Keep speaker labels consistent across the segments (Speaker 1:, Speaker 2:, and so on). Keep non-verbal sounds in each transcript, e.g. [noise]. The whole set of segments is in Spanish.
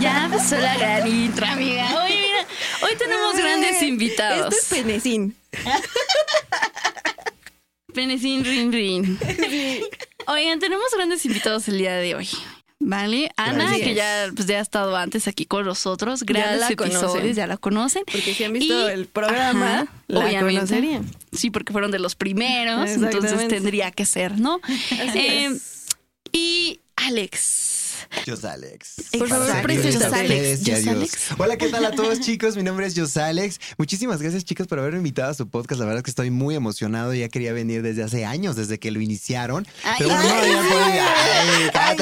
Speaker 1: Ya empezó la gran intro, amiga. Mira, hoy tenemos grandes invitados.
Speaker 2: Esto es Penecín.
Speaker 1: Penecín Rin Rin. Oigan, tenemos grandes invitados el día de hoy. ¿Vale? Ana, que ya, pues, ya ha estado antes aquí con nosotros. Grandes
Speaker 2: la
Speaker 1: episodios,
Speaker 2: conocen.
Speaker 1: ya la conocen.
Speaker 2: Porque si han visto
Speaker 1: Y-
Speaker 2: el programa,
Speaker 1: Ajá,
Speaker 2: la
Speaker 1: obviamente.
Speaker 2: conocerían.
Speaker 1: Sí, porque fueron de los primeros, entonces tendría que ser, ¿no?
Speaker 2: Así
Speaker 1: Eh,
Speaker 2: es.
Speaker 1: Y Alex.
Speaker 3: Yo soy Alex.
Speaker 2: Por favor,
Speaker 1: Alex.
Speaker 3: y
Speaker 1: Yo.
Speaker 3: Hola, ¿qué tal a todos [laughs] chicos? Mi nombre es Jos Alex. Muchísimas gracias chicos por haberme invitado a su podcast. La verdad es que estoy muy emocionado. Ya quería venir desde hace años, desde que lo iniciaron.
Speaker 1: Ay,
Speaker 3: Pero bueno, no
Speaker 1: ay,
Speaker 3: había. Ay.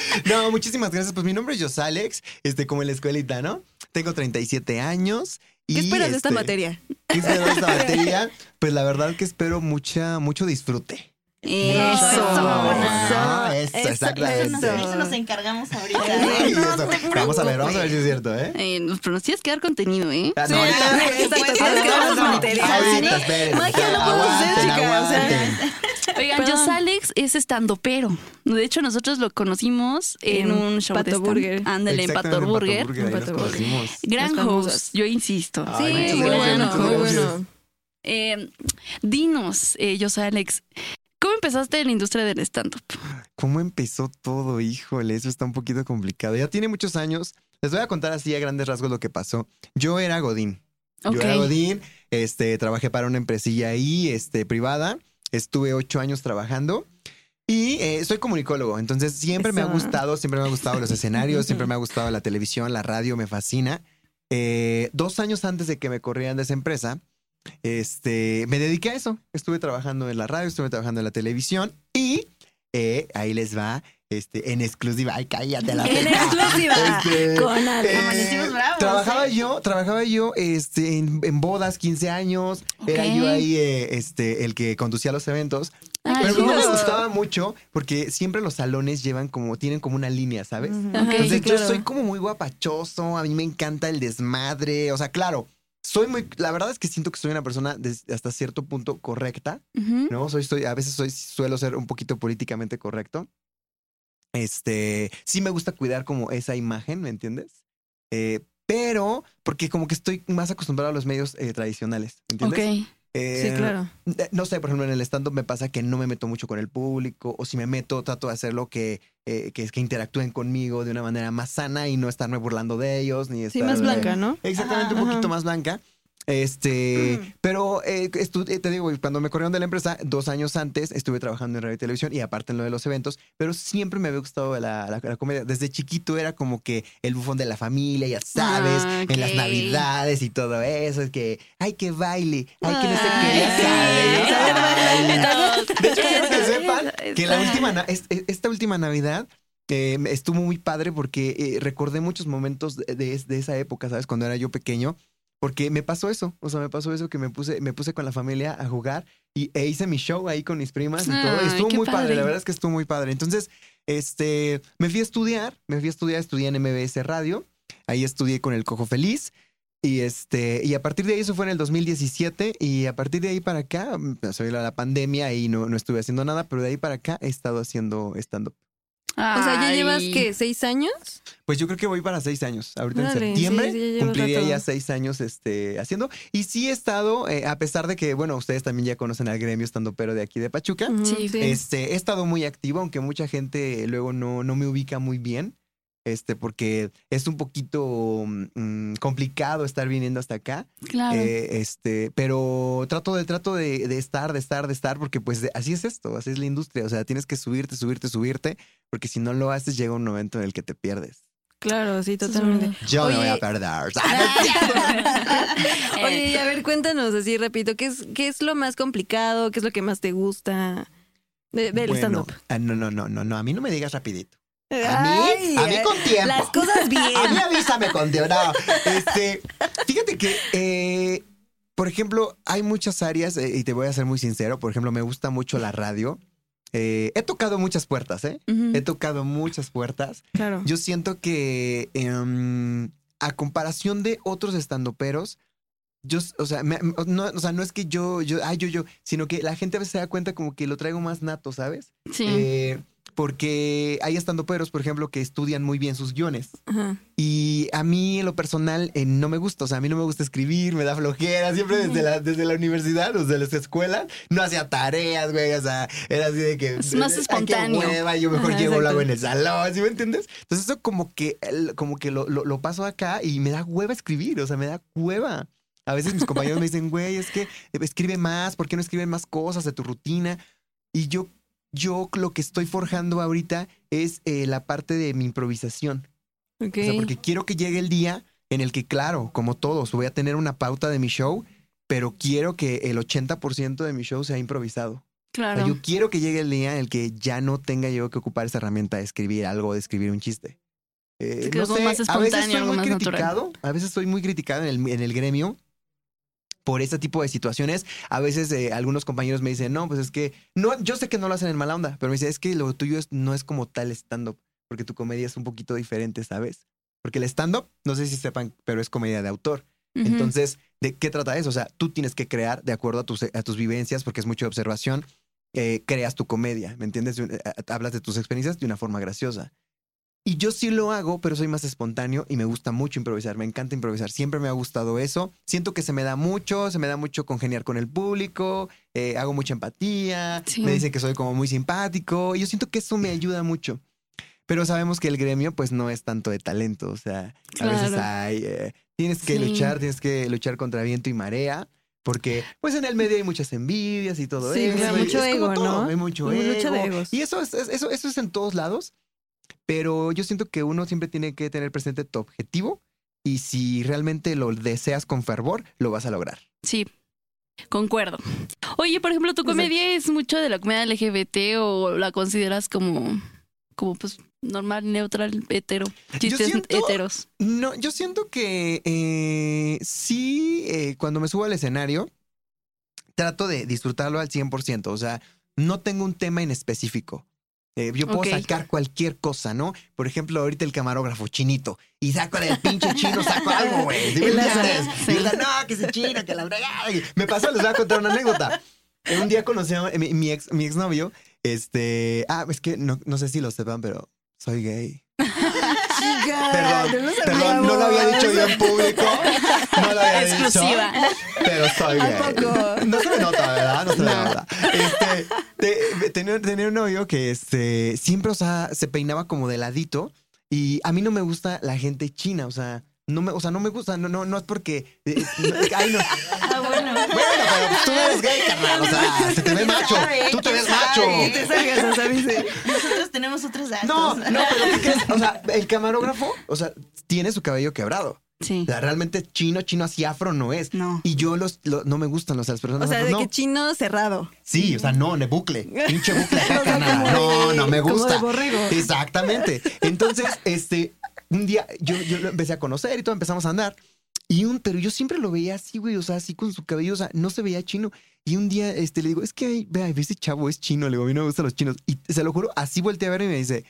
Speaker 3: [laughs] No, muchísimas gracias. Pues mi nombre es Jos Alex, este, como en la escuelita, ¿no? Tengo 37 años. Y,
Speaker 2: ¿Qué esperas de esta
Speaker 3: este,
Speaker 2: materia?
Speaker 3: ¿Qué espero de esta [laughs] materia? Pues la verdad que espero mucha, mucho disfrute.
Speaker 1: Eso.
Speaker 3: No,
Speaker 2: eso,
Speaker 3: eso, exactamente.
Speaker 2: eso.
Speaker 4: Eso nos encargamos ahorita.
Speaker 3: Ay, eso. Vamos a ver, vamos a ver si es cierto, ¿eh?
Speaker 1: Eh, pero nos tienes que dar contenido, ¿eh?
Speaker 3: Ah,
Speaker 2: Sí,
Speaker 3: no, ahorita-
Speaker 2: ah, exacto,
Speaker 4: Pues,
Speaker 2: tienes que
Speaker 4: no, no.
Speaker 3: Ahorita.
Speaker 2: Magia no podemos hacer, chicas.
Speaker 1: Oigan. Jos Alex es estando pero. De hecho, nosotros lo conocimos en,
Speaker 2: En
Speaker 1: un show
Speaker 2: Pato
Speaker 1: de
Speaker 2: Burger.
Speaker 1: Ándale, en Pato Burger.
Speaker 2: Pato.
Speaker 1: Gran host, yo insisto.
Speaker 2: Sí, muy bueno, muy.
Speaker 1: Eh, dinos, eh, Jos Alex, ¿cómo empezaste en la industria del stand-up?
Speaker 3: ¿Cómo empezó todo? Híjole, eso está un poquito complicado. Ya tiene muchos años. Les voy a contar así a grandes rasgos lo que pasó. Yo era Godín.
Speaker 1: Ok.
Speaker 3: Yo era Godín, este, trabajé para una empresilla ahí, este, privada. Estuve ocho años trabajando. Y eh, soy comunicólogo, entonces siempre me ha gustado, siempre me ha gustado los escenarios, siempre me ha gustado la televisión, la radio, me fascina. Eh, dos años antes de que me corrieran de esa empresa, este, me dediqué a eso. Estuve trabajando en la radio, estuve trabajando en la televisión y eh, ahí les va, este, en exclusiva. Ay, cállate la
Speaker 2: En exclusiva.
Speaker 3: Este,
Speaker 2: Con Ale.
Speaker 3: eh,
Speaker 4: bravos,
Speaker 3: trabajaba
Speaker 4: ¿eh?
Speaker 3: yo, trabajaba yo este, en, en bodas, 15 años. Era yo ahí eh, este, el que conducía los eventos.
Speaker 1: Ay,
Speaker 3: Pero no me gustaba mucho porque siempre los salones llevan como, tienen como una línea, ¿sabes? Entonces
Speaker 2: Sí,
Speaker 3: yo soy como muy guapachoso, a mí me encanta el desmadre, o sea, claro, soy muy, la verdad es que siento que soy una persona hasta cierto punto correcta. ¿no? Soy, soy, a veces soy, suelo ser un poquito políticamente correcto. Este, sí me gusta cuidar como esa imagen, ¿me entiendes? Eh, pero porque como que estoy más acostumbrado a los medios eh, tradicionales, ¿entiendes?
Speaker 1: Ok.
Speaker 3: Eh,
Speaker 2: Sí, claro.
Speaker 3: eh, No sé, por ejemplo, en el stand-up me pasa que no me meto mucho con el público, o si me meto, trato de hacerlo que, eh, que, que interactúen conmigo de una manera más sana y no estarme burlando de ellos, ni
Speaker 2: Sí,
Speaker 3: estar-
Speaker 2: más blanca, ¿no?
Speaker 3: Exactamente, un
Speaker 2: Ajá.
Speaker 3: poquito más blanca. Este,
Speaker 2: Mm.
Speaker 3: pero eh, eh, te digo, cuando me corrieron de la empresa, dos años antes estuve trabajando en radio y televisión y aparte en lo de los eventos, pero siempre me había gustado la, la- la comedia. Desde chiquito era como que el bufón de la familia, ya sabes,
Speaker 1: Ah,
Speaker 3: en las navidades y todo eso, es que, ay, que baile, ay, que no sé qué, ya sabes. De hecho, quiero que sepan que la última, es- esta última Navidad eh, estuvo muy padre porque eh, recordé muchos momentos de, de- de esa época, ¿sabes? Cuando era yo pequeño. Porque me pasó eso, o sea, me pasó eso que me puse, me puse con la familia a jugar y e hice mi show ahí con mis primas y todo.
Speaker 1: Ay,
Speaker 3: Estuvo
Speaker 1: qué
Speaker 3: muy padre.
Speaker 1: padre.
Speaker 3: la verdad es que estuvo muy padre. Entonces, este, me fui a estudiar, me fui a estudiar, estudié en MBS Radio, ahí estudié con el Cojo Feliz y este, y a partir de ahí, eso fue en el 2017 y a partir de ahí para acá, mm, se vino la pandemia y no, no estuve haciendo nada, pero de ahí para acá he estado haciendo stand-up.
Speaker 2: O sea, ¿ya llevas, qué, seis años?
Speaker 3: Pues yo creo que voy para seis años. Ahorita en septiembre
Speaker 2: sí, sí, ya llevas
Speaker 3: cumpliría
Speaker 2: rato.
Speaker 3: ya seis años este, haciendo. Y sí he estado, eh, a pesar de que, bueno, ustedes también ya conocen al gremio estando pero de aquí de Pachuca.
Speaker 1: Sí,
Speaker 3: Este, he estado muy activo, aunque mucha gente luego no, no me ubica muy bien. Este, porque es un poquito mm, complicado estar viniendo hasta acá.
Speaker 1: Claro.
Speaker 3: Eh, este, pero trato de, trato de, de estar, de estar, de estar, porque pues de- así es esto, así es la industria. O sea, tienes que subirte, subirte, subirte, porque si no lo haces, llega un momento en el que te pierdes.
Speaker 2: Claro, sí, totalmente.
Speaker 3: Yo me voy
Speaker 2: Oye.
Speaker 3: a perder. [laughs]
Speaker 2: Oye, y a ver, cuéntanos así, repito, ¿qué es, ¿qué es lo más complicado? ¿Qué es lo que más te gusta de- del
Speaker 3: Bueno,
Speaker 2: stand-up?
Speaker 3: ah, no, no, no, no, no, a mí no me digas rapidito. A mí,
Speaker 2: Ay,
Speaker 3: a mí con tiempo.
Speaker 2: Las cosas bien. [laughs]
Speaker 3: A mí avísame con tiempo. No, este, fíjate que, eh, por ejemplo, hay muchas áreas, eh, y te voy a ser muy sincero, por ejemplo, me gusta mucho la radio. Eh, he tocado muchas puertas, ¿eh? He tocado muchas puertas.
Speaker 2: Claro.
Speaker 3: Yo siento que em, a comparación de otros estandoperos, yo, o sea, me- no, o sea, no es que yo, yo, ay, yo, yo, sino que la gente a veces se da cuenta como que lo traigo más nato, ¿sabes?
Speaker 1: Sí.
Speaker 3: Eh, porque hay estando peros, por ejemplo, que estudian muy bien sus guiones.
Speaker 2: Ajá.
Speaker 3: Y a mí, en lo personal, eh, no me gusta. O sea, a mí no me gusta escribir, me da flojera. Siempre desde la, desde la universidad, desde las escuelas, no hacía tareas, güey. O sea, era así de que.
Speaker 1: Es más
Speaker 3: "Ay, qué
Speaker 1: espontáneo".
Speaker 3: hueva, yo mejor
Speaker 2: Ajá, exacto.
Speaker 3: hago en el salón, ¿sí me entiendes? Entonces, eso como que, como que lo, lo, lo paso acá y me da hueva escribir. O sea, me da hueva. A veces mis compañeros me dicen, güey, es que escribe más, ¿por qué no escriben más cosas de tu rutina? Y yo, yo lo que estoy forjando ahorita es eh, la parte de mi improvisación. O sea, porque quiero que llegue el día en el que, claro, como todos, voy a tener una pauta de mi show, pero quiero que el 80% de mi show sea improvisado. O sea,
Speaker 1: Claro.
Speaker 3: yo quiero que llegue el día en el que ya no tenga yo que ocupar esa herramienta de escribir algo, de escribir un chiste. Eh, no sé,
Speaker 1: más
Speaker 3: a veces soy muy
Speaker 1: natural.
Speaker 3: criticado, a veces soy muy criticado en el, en el gremio por este tipo de situaciones. A veces eh, algunos compañeros me dicen, no, pues es que, no, yo sé que no lo hacen en mala onda, pero me dicen, es que lo tuyo es- no es como tal stand-up, porque tu comedia es un poquito diferente, ¿sabes? Porque el stand-up, no sé si sepan, pero es comedia de autor. Entonces, ¿de qué trata eso? O sea, tú tienes que crear de acuerdo a tus, a tus vivencias, porque es mucho de observación, eh, creas tu comedia, ¿me entiendes? Eh, Hablas de tus experiencias de una forma graciosa. Y yo sí lo hago, pero soy más espontáneo y me gusta mucho improvisar, me encanta improvisar, siempre me ha gustado eso. Siento que se me da mucho, se me da mucho congeniar con el público, eh, hago mucha empatía,
Speaker 1: Sí.
Speaker 3: me dicen que soy como muy simpático y yo siento que eso me ayuda mucho. Pero sabemos que el gremio pues no es tanto de talento, o sea, a veces hay, eh, tienes que
Speaker 1: Sí.
Speaker 3: luchar, tienes que luchar contra viento y marea. Porque, pues en el medio hay muchas envidias y todo
Speaker 2: Sí,
Speaker 3: eso. y
Speaker 2: mucho
Speaker 3: es
Speaker 2: ego,
Speaker 3: todo,
Speaker 2: ¿no?
Speaker 3: Hay mucho ego.
Speaker 2: lucha de egos.
Speaker 3: Y eso es, es- eso, eso es en todos lados. Pero yo siento que uno siempre tiene que tener presente tu objetivo. Y si realmente lo deseas con fervor, lo vas a lograr.
Speaker 1: Sí, concuerdo. Oye, por ejemplo, ¿tu comedia es mucho de la comedia LGBT o la consideras como, como pues, normal, neutral, hetero? Chistes
Speaker 3: siento-
Speaker 1: heteros.
Speaker 3: No, yo siento que eh, sí, eh, cuando me subo al escenario, trato de disfrutarlo al 100%. O sea, no tengo un tema en específico. Eh, yo puedo sacar cualquier cosa, ¿no? Por ejemplo, ahorita el camarógrafo chinito. Y saco del pinche chino, saco [laughs] algo, güey. ¿Sí me entiendes? Y no, que ese chino, que la fregada. Y Me pasó, les voy a contar una anécdota. Un día conocí a mi, mi ex, mi exnovio. Este. Ah, es que no, no sé si lo sepan, pero soy gay.
Speaker 2: Chica,
Speaker 3: Perdón,
Speaker 2: no lo
Speaker 3: perdón, no lo había dicho yo en público. No lo había
Speaker 1: Exclusiva.
Speaker 3: dicho. Pero soy
Speaker 2: ¿A
Speaker 3: gay.
Speaker 2: poco?
Speaker 3: No se me nota, ¿verdad? No se me
Speaker 1: No.
Speaker 3: nota. Este, te- tenía, tenía un novio que este, siempre, o sea, se peinaba como de ladito. Y a mí no me gusta la gente china, o sea. No me, o sea, no me gusta, no, no, no es porque. eh, no- ay, no. [laughs]
Speaker 4: Ah, bueno.
Speaker 3: Bueno, pero pues tú no eres gay, carnal. O sea, se te ve macho. Tú te ves macho.
Speaker 2: Te salgas, o sea, dice.
Speaker 4: Nosotros tenemos otros datos.
Speaker 3: No, no, pero ¿qué crees? O sea, el camarógrafo, o sea, tiene su cabello quebrado.
Speaker 1: Sí.
Speaker 3: O sea, realmente chino, chino así afro no es.
Speaker 1: No.
Speaker 3: Y yo los, lo- no me gustan, o sea, las personas
Speaker 2: O sea,
Speaker 3: afro,
Speaker 2: de
Speaker 3: no.
Speaker 2: que chino cerrado.
Speaker 3: Sí, o sea, no, de bucle. Pinche bucle [laughs]
Speaker 2: como
Speaker 3: No,
Speaker 2: de-
Speaker 3: no me
Speaker 2: como
Speaker 3: gusta.
Speaker 2: de borrego.
Speaker 3: Exactamente. Entonces, este, un día yo, yo lo empecé a conocer y todo, empezamos a andar. Y un, pero yo siempre lo veía así, güey, o sea, así con su cabello, o sea, no se veía chino. Y un día, este, le digo, es que, ay, vea, ese chavo es chino, le digo, a mí no me gustan los chinos. Y se lo juro, así volteé a ver y me dice,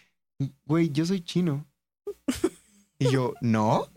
Speaker 3: güey, yo soy chino. Y yo, no,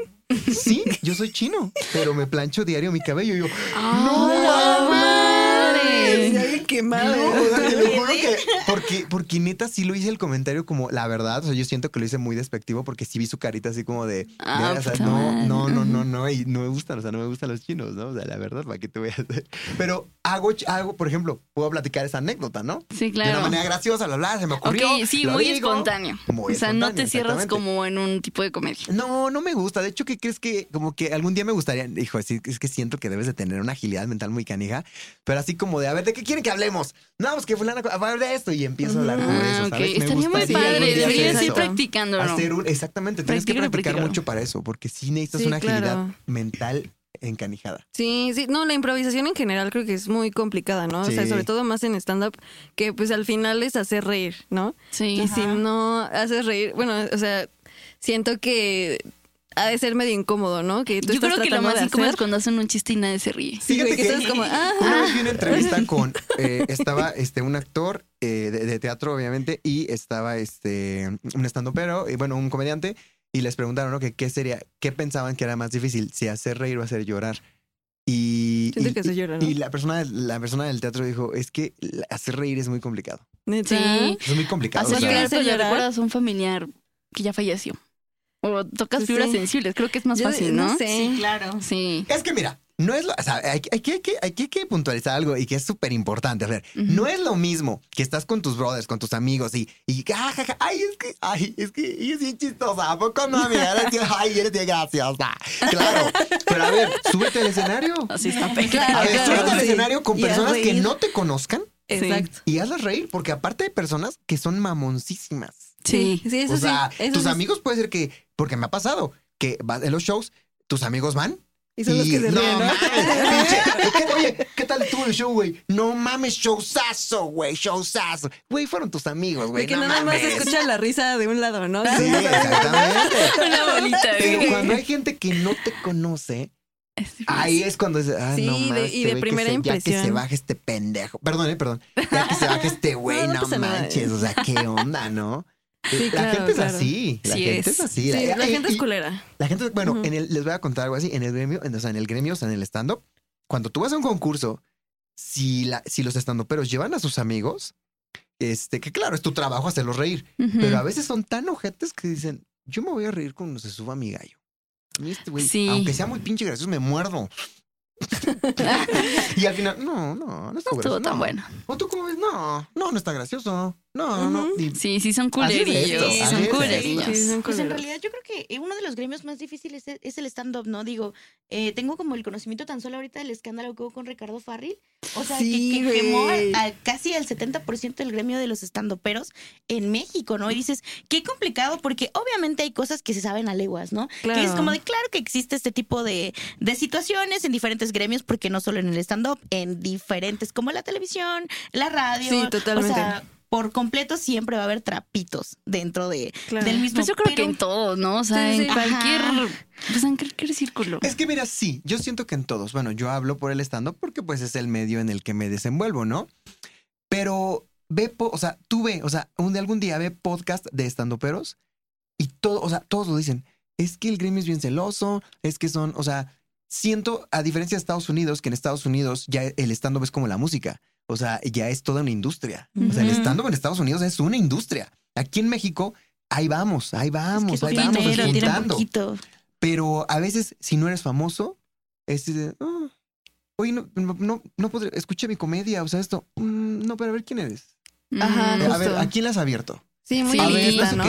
Speaker 3: sí, yo soy chino, pero me plancho diario mi cabello. Y yo,
Speaker 1: ¡No
Speaker 2: Ay,
Speaker 1: mames!
Speaker 2: Quemado.
Speaker 3: no, o sea, te lo juro que porque, porque neta sí lo hice el comentario como la verdad. O sea, yo siento que lo hice muy despectivo porque sí vi su carita así como de,
Speaker 1: Ah,
Speaker 3: de, o sea,
Speaker 1: puta
Speaker 3: no, no, no, no, no, y no me gustan, o sea, no me gustan los chinos, ¿no? O sea, la verdad, ¿para qué te voy a hacer? Pero hago, hago, por ejemplo, puedo platicar esa anécdota, ¿no?
Speaker 1: Sí,
Speaker 3: De una
Speaker 1: claro.
Speaker 3: manera graciosa, la bla, se me
Speaker 1: Ok,
Speaker 3: ocurrió.
Speaker 1: sí, muy
Speaker 3: digo.
Speaker 1: espontáneo.
Speaker 3: Muy
Speaker 1: o sea, no te cierras como en un tipo de comedia.
Speaker 3: No, no me gusta. De hecho, ¿qué crees que como que algún día me gustaría? Hijo, es que siento que debes de tener una agilidad mental muy canija, pero así como de, a ver, ¿de qué quieren que hablemos? No, pues que fulana, a hablar de esto y empiezo a hablar por
Speaker 1: Ah,
Speaker 3: eso. ¿sabes? Me
Speaker 1: Estaría muy padre. Deberías
Speaker 2: hacer
Speaker 1: ir
Speaker 2: eso.
Speaker 1: practicándolo.
Speaker 3: Hacer un, exactamente, tienes que practicar
Speaker 1: practícalo.
Speaker 3: mucho para eso, porque sí necesitas
Speaker 2: Sí,
Speaker 3: una agilidad
Speaker 2: claro.
Speaker 3: mental encanijada.
Speaker 2: Sí, sí, no, la improvisación en general creo que es muy complicada, ¿no? O sea,
Speaker 3: Sí.
Speaker 2: sobre todo más en stand-up, que pues al final es hacer reír, ¿no?
Speaker 1: Sí.
Speaker 2: Y si
Speaker 4: Ajá.
Speaker 2: no haces reír, bueno, o sea, siento que ha de ser medio incómodo, ¿no? Que tú
Speaker 1: Yo
Speaker 2: estás
Speaker 1: creo que lo
Speaker 2: tratando
Speaker 1: más incómodo es
Speaker 2: hacer.
Speaker 1: cuando hacen un chiste y nadie se ríe.
Speaker 2: Sí,
Speaker 3: Fíjate
Speaker 2: que
Speaker 3: que-
Speaker 2: estás como, ah,
Speaker 3: Una vez vi una entrevista [laughs] con, eh, estaba este, un actor eh, de, de teatro, obviamente, y estaba este, un estandopero, y bueno, un comediante, y les preguntaron, ¿no? Que qué sería, qué pensaban que era más difícil, si hacer reír o hacer llorar. Y, y-
Speaker 2: que se llora, ¿no?
Speaker 3: y la persona, la persona del teatro dijo, es que hacer reír es muy complicado.
Speaker 1: Sí.
Speaker 3: Es muy complicado.
Speaker 1: Así
Speaker 3: o sea,
Speaker 2: que-
Speaker 1: que
Speaker 2: llorar?
Speaker 1: recuerdas a un familiar que ya falleció. O tocas
Speaker 2: Sí,
Speaker 1: fibras
Speaker 2: sí.
Speaker 1: sensibles, creo que es más
Speaker 2: Yo-
Speaker 1: fácil, ¿no?
Speaker 2: sé.
Speaker 4: Sí, claro.
Speaker 1: Sí.
Speaker 3: Es que mira, no es lo, o sea, hay, hay que, hay que- hay que- hay que puntualizar algo y que es súper importante. A ver, no es lo mismo que estás con tus brothers, con tus amigos y, y ah, ja, ja, ay, es que, ay, es que ella es bien chistosa. ¿A poco no, amiga? Eres [laughs] ay, eres bien graciosa. Claro. Pero a ver, súbete al escenario.
Speaker 1: Así está
Speaker 3: A ver,
Speaker 2: claro,
Speaker 3: súbete al
Speaker 2: sí.
Speaker 3: escenario con personas que no te conozcan
Speaker 2: Exacto.
Speaker 3: y hazlas reír, porque aparte hay personas que son mamoncísimas.
Speaker 1: Sí.
Speaker 2: Sí, eso
Speaker 3: o sea,
Speaker 2: sí. Eso
Speaker 3: tus
Speaker 2: sí.
Speaker 3: amigos puede ser que, porque me ha pasado, que en los shows, tus amigos van
Speaker 2: Y son los que se
Speaker 3: no
Speaker 2: ríen, ¿no?
Speaker 3: mames, [laughs] pinche, ¿qué- Oye, ¿qué tal estuvo el show, güey? No mames, showzazo, güey, showzazo. Güey, fueron tus amigos, güey.
Speaker 2: De que
Speaker 3: no
Speaker 2: nada más
Speaker 3: mames.
Speaker 2: se escucha la risa de un lado, ¿no?
Speaker 3: Sí, [laughs] exactamente.
Speaker 1: Una bolita.
Speaker 3: Pero
Speaker 1: ¿eh?
Speaker 3: cuando hay gente que no te conoce,
Speaker 1: Es
Speaker 3: ahí es cuando dices, ah,
Speaker 2: Sí,
Speaker 3: no
Speaker 2: de-
Speaker 3: mames,
Speaker 2: y
Speaker 3: este
Speaker 2: de
Speaker 3: güey que
Speaker 2: primera
Speaker 3: se- Ya que se
Speaker 2: impresión.
Speaker 3: baje este pendejo. Perdón, eh, perdón. Ya que se baje este [laughs] güey,
Speaker 2: No,
Speaker 3: no,
Speaker 2: nada,
Speaker 3: manches.
Speaker 2: eh.
Speaker 3: O sea, ¿qué onda, no?
Speaker 2: Sí,
Speaker 3: la
Speaker 2: claro,
Speaker 3: gente es
Speaker 2: claro.
Speaker 3: así. La
Speaker 1: Sí
Speaker 3: gente
Speaker 1: es.
Speaker 3: es, así.
Speaker 2: Sí, la gente es culera.
Speaker 3: La gente, bueno, en el, les voy a contar algo así. En el gremio, en- o sea, en el gremio, o sea, en el stand-up, cuando tú vas a un concurso, si, la, si los estandoperos llevan a sus amigos, este, que claro, es tu trabajo hacerlos reír, pero a veces son tan ojetes que dicen, yo me voy a reír cuando se suba mi gallo. Este güey,
Speaker 1: Sí.
Speaker 3: aunque sea muy pinche gracioso, me muerdo. [laughs] y al final, no, no, no
Speaker 1: No
Speaker 3: estuvo
Speaker 1: estuvo
Speaker 3: gracioso.
Speaker 1: tan
Speaker 3: no.
Speaker 1: bueno.
Speaker 3: ¿O tú cómo ves? No, no, no está gracioso. No, no. Y-
Speaker 1: Sí, sí son
Speaker 3: es
Speaker 1: culerillos.
Speaker 3: así
Speaker 1: son culerillos.
Speaker 2: Sí, son
Speaker 4: Pues en realidad yo creo que uno de los gremios más difíciles es, es el stand-up, ¿no? Digo, eh, tengo como el conocimiento tan solo ahorita del escándalo que hubo con Ricardo Farril. O sea, que-
Speaker 2: Sí,
Speaker 4: que, quemó
Speaker 2: güey.
Speaker 4: a- a casi al 70% del gremio de los stand-uperos en México, ¿no? Y dices, qué complicado, porque obviamente hay cosas que se saben a leguas, ¿no? Que es
Speaker 2: Claro.
Speaker 4: como de, claro que existe este tipo de, de situaciones en diferentes gremios, porque no solo en el stand-up, en diferentes, como la televisión, la radio.
Speaker 2: Sí, totalmente.
Speaker 4: O sea, por completo siempre va a haber trapitos dentro de,
Speaker 2: Claro.
Speaker 4: del mismo.
Speaker 1: Pues yo creo que en todos, ¿no? O sea,
Speaker 2: Sí, sí,
Speaker 1: en
Speaker 2: sí.
Speaker 1: cualquier. Pues en cualquier círculo.
Speaker 3: Es que mira, sí, yo siento que en todos, bueno, yo hablo por el stand-up porque pues es el medio en el que me desenvuelvo, ¿no? Pero ve, po- o sea, tú ve, o sea, un, algún día ve podcast de estandoperos y todo, o sea, todos lo dicen. Es que el gremio es bien celoso, es que son, o sea, siento, a diferencia de Estados Unidos, que en Estados Unidos ya el stand-up es como la música, o sea, ya es toda una industria. O sea, el stand-up en Estados Unidos es una industria. Aquí en México, ahí vamos, ahí vamos,
Speaker 4: Es que
Speaker 3: ahí vamos,
Speaker 4: dinero.
Speaker 3: Pero a veces, si no eres famoso, es de, "Ah, oye, no, no, no, no podré, escuché mi comedia, o sea, esto, mm, no, pero a ver quién eres.
Speaker 2: Ajá.
Speaker 3: Eh, a ver. ¿a quién le has abierto?
Speaker 2: Sí, muy
Speaker 1: Sí.
Speaker 3: A ver,
Speaker 2: elitista,
Speaker 3: no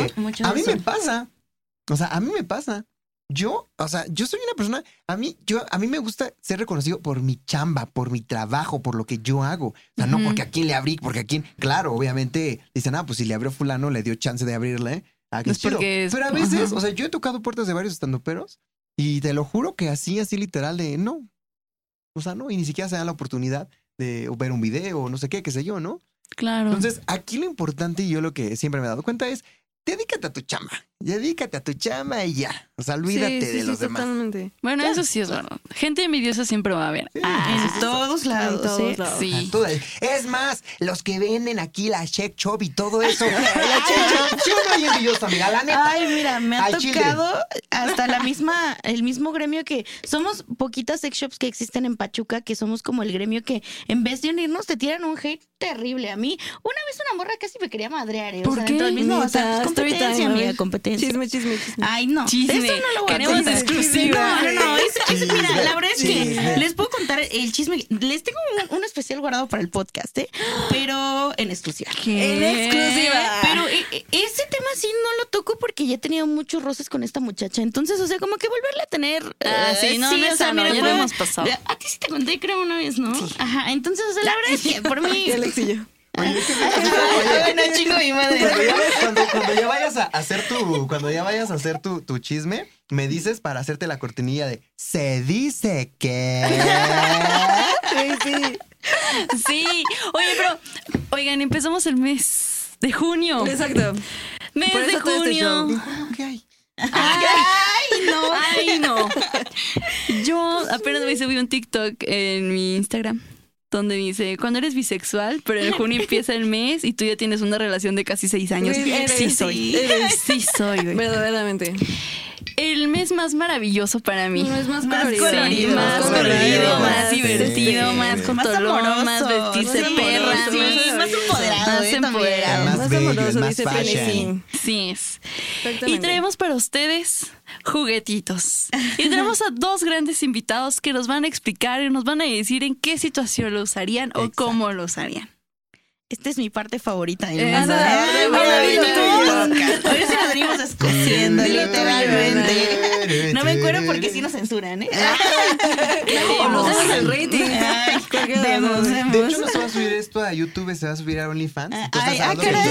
Speaker 3: A mí me pasa. O sea, a mí me pasa. Yo, o sea, yo soy una persona, a mí, yo, a mí me gusta ser reconocido por mi chamba, por mi trabajo, por lo que yo hago. O sea, no porque a quién le abrí, porque a quién, claro, obviamente dicen, ah, pues si le abrió fulano, le dio chance de abrirle. Ah, qué
Speaker 1: Es
Speaker 3: chido.
Speaker 1: porque es-
Speaker 3: Pero a veces, o sea, yo he tocado puertas de varios estandoperos y te lo juro que así, así literal de no. O sea, no, y ni siquiera se dan la oportunidad de ver un video o no sé qué, qué sé yo, ¿no?
Speaker 1: Claro.
Speaker 3: Entonces, aquí lo importante y yo lo que siempre me he dado cuenta es, dedícate a tu chamba, dedícate a tu chamba y ya. O sea, olvídate
Speaker 2: Sí, sí,
Speaker 3: de
Speaker 2: sí,
Speaker 3: los demás.
Speaker 2: Totalmente.
Speaker 1: bueno,
Speaker 3: ya.
Speaker 1: eso sí es verdad. Gente envidiosa siempre va a haber.
Speaker 3: Sí,
Speaker 1: Ah,
Speaker 4: En todos lados,
Speaker 2: En todos
Speaker 4: ¿eh?
Speaker 2: lados.
Speaker 1: sí.
Speaker 3: Es más, los que venden aquí la check shop y todo eso. [laughs] la check shop, yo no hay envidioso, amiga, la neta.
Speaker 4: Ay, mira, me ha
Speaker 3: chile.
Speaker 4: tocado hasta la misma, el mismo gremio que somos poquitas sex shops que existen en Pachuca, que somos como el gremio que en vez de unirnos te tiran un hate terrible. A mí, una vez una morra casi me quería madrear, ¿eh? O
Speaker 1: ¿Por
Speaker 4: sea,
Speaker 1: qué?
Speaker 4: dentro del mismo
Speaker 2: Neta,
Speaker 4: bazar, pues,
Speaker 2: story
Speaker 4: competencia, amiga,
Speaker 2: ver. Chisme, chisme, chisme.
Speaker 4: Ay, no.
Speaker 1: Chisme.
Speaker 4: Eso no lo
Speaker 1: Queremos
Speaker 4: contar.
Speaker 1: exclusiva.
Speaker 4: No, no, no. eso- eso- mira, la verdad es que les puedo contar el chisme. Les tengo un, un especial guardado para el podcast, ¿eh? Pero en exclusiva.
Speaker 2: En exclusiva.
Speaker 4: Pero eh, eh, ese tema sí no lo toco porque ya he tenido muchos roces con esta muchacha. Entonces, o sea, como que volverle a tener.
Speaker 1: Ah,
Speaker 4: eh,
Speaker 1: sí, no, no,
Speaker 4: o sea,
Speaker 1: eso no,
Speaker 4: mira,
Speaker 1: ya lo hemos pasado.
Speaker 4: A ti sí te conté, creo, una vez, ¿no? Ajá. Entonces, o sea, la verdad es que por mí. [laughs]
Speaker 2: Alex y yo.
Speaker 3: Oye, ¿qué se- [laughs] oye,
Speaker 4: no chingo mi madre.
Speaker 3: Cuando ya, cuando- cuando ya vayas a hacer tu, cuando ya vayas a hacer tu, tu chisme, me dices para hacerte la cortinilla de se dice que.
Speaker 2: Sí, sí.
Speaker 1: Sí. Oye, pero, oigan, empezamos el mes de junio.
Speaker 2: Exacto.
Speaker 1: Mes
Speaker 2: Por
Speaker 1: de
Speaker 2: este
Speaker 1: junio.
Speaker 3: ¿Qué hay?
Speaker 4: Ay, no.
Speaker 1: Ay, no. [laughs] Yo apenas me subí un TikTok en mi Instagram donde dice, cuando eres bisexual, pero en junio empieza el mes y tú ya tienes una relación de casi seis años.
Speaker 2: Güey, eres,
Speaker 1: sí soy. [laughs]
Speaker 2: sí,
Speaker 1: soy.
Speaker 2: Verdaderamente.
Speaker 1: El mes más maravilloso para mí.
Speaker 2: No es más
Speaker 4: Más
Speaker 2: colorido.
Speaker 4: colorido,
Speaker 1: Sí, más colorido, más
Speaker 3: este,
Speaker 1: divertido, más
Speaker 3: más
Speaker 1: contolón, más vestirse
Speaker 4: más
Speaker 1: perra. Sí,
Speaker 4: más empoderado,
Speaker 1: Más
Speaker 4: ¿eh?
Speaker 1: Empoderado.
Speaker 3: Más
Speaker 2: Más
Speaker 3: bello,
Speaker 2: amoroso,
Speaker 3: más
Speaker 2: dice
Speaker 3: fashion.
Speaker 1: Sí es. Y traemos para ustedes juguetitos. Y tenemos a dos grandes invitados que nos van a explicar y nos van a decir en qué situación lo usarían o cómo lo usarían.
Speaker 4: Esta es mi parte favorita de mi Ahora sí venimos escociendo, literalmente. No me acuerdo porque sí nos censuran, ¿eh?
Speaker 2: Nos damos el rating. De
Speaker 3: hecho, no se va a subir esto a YouTube, se va a subir a OnlyFans. Ah,
Speaker 4: ay, ah, caray.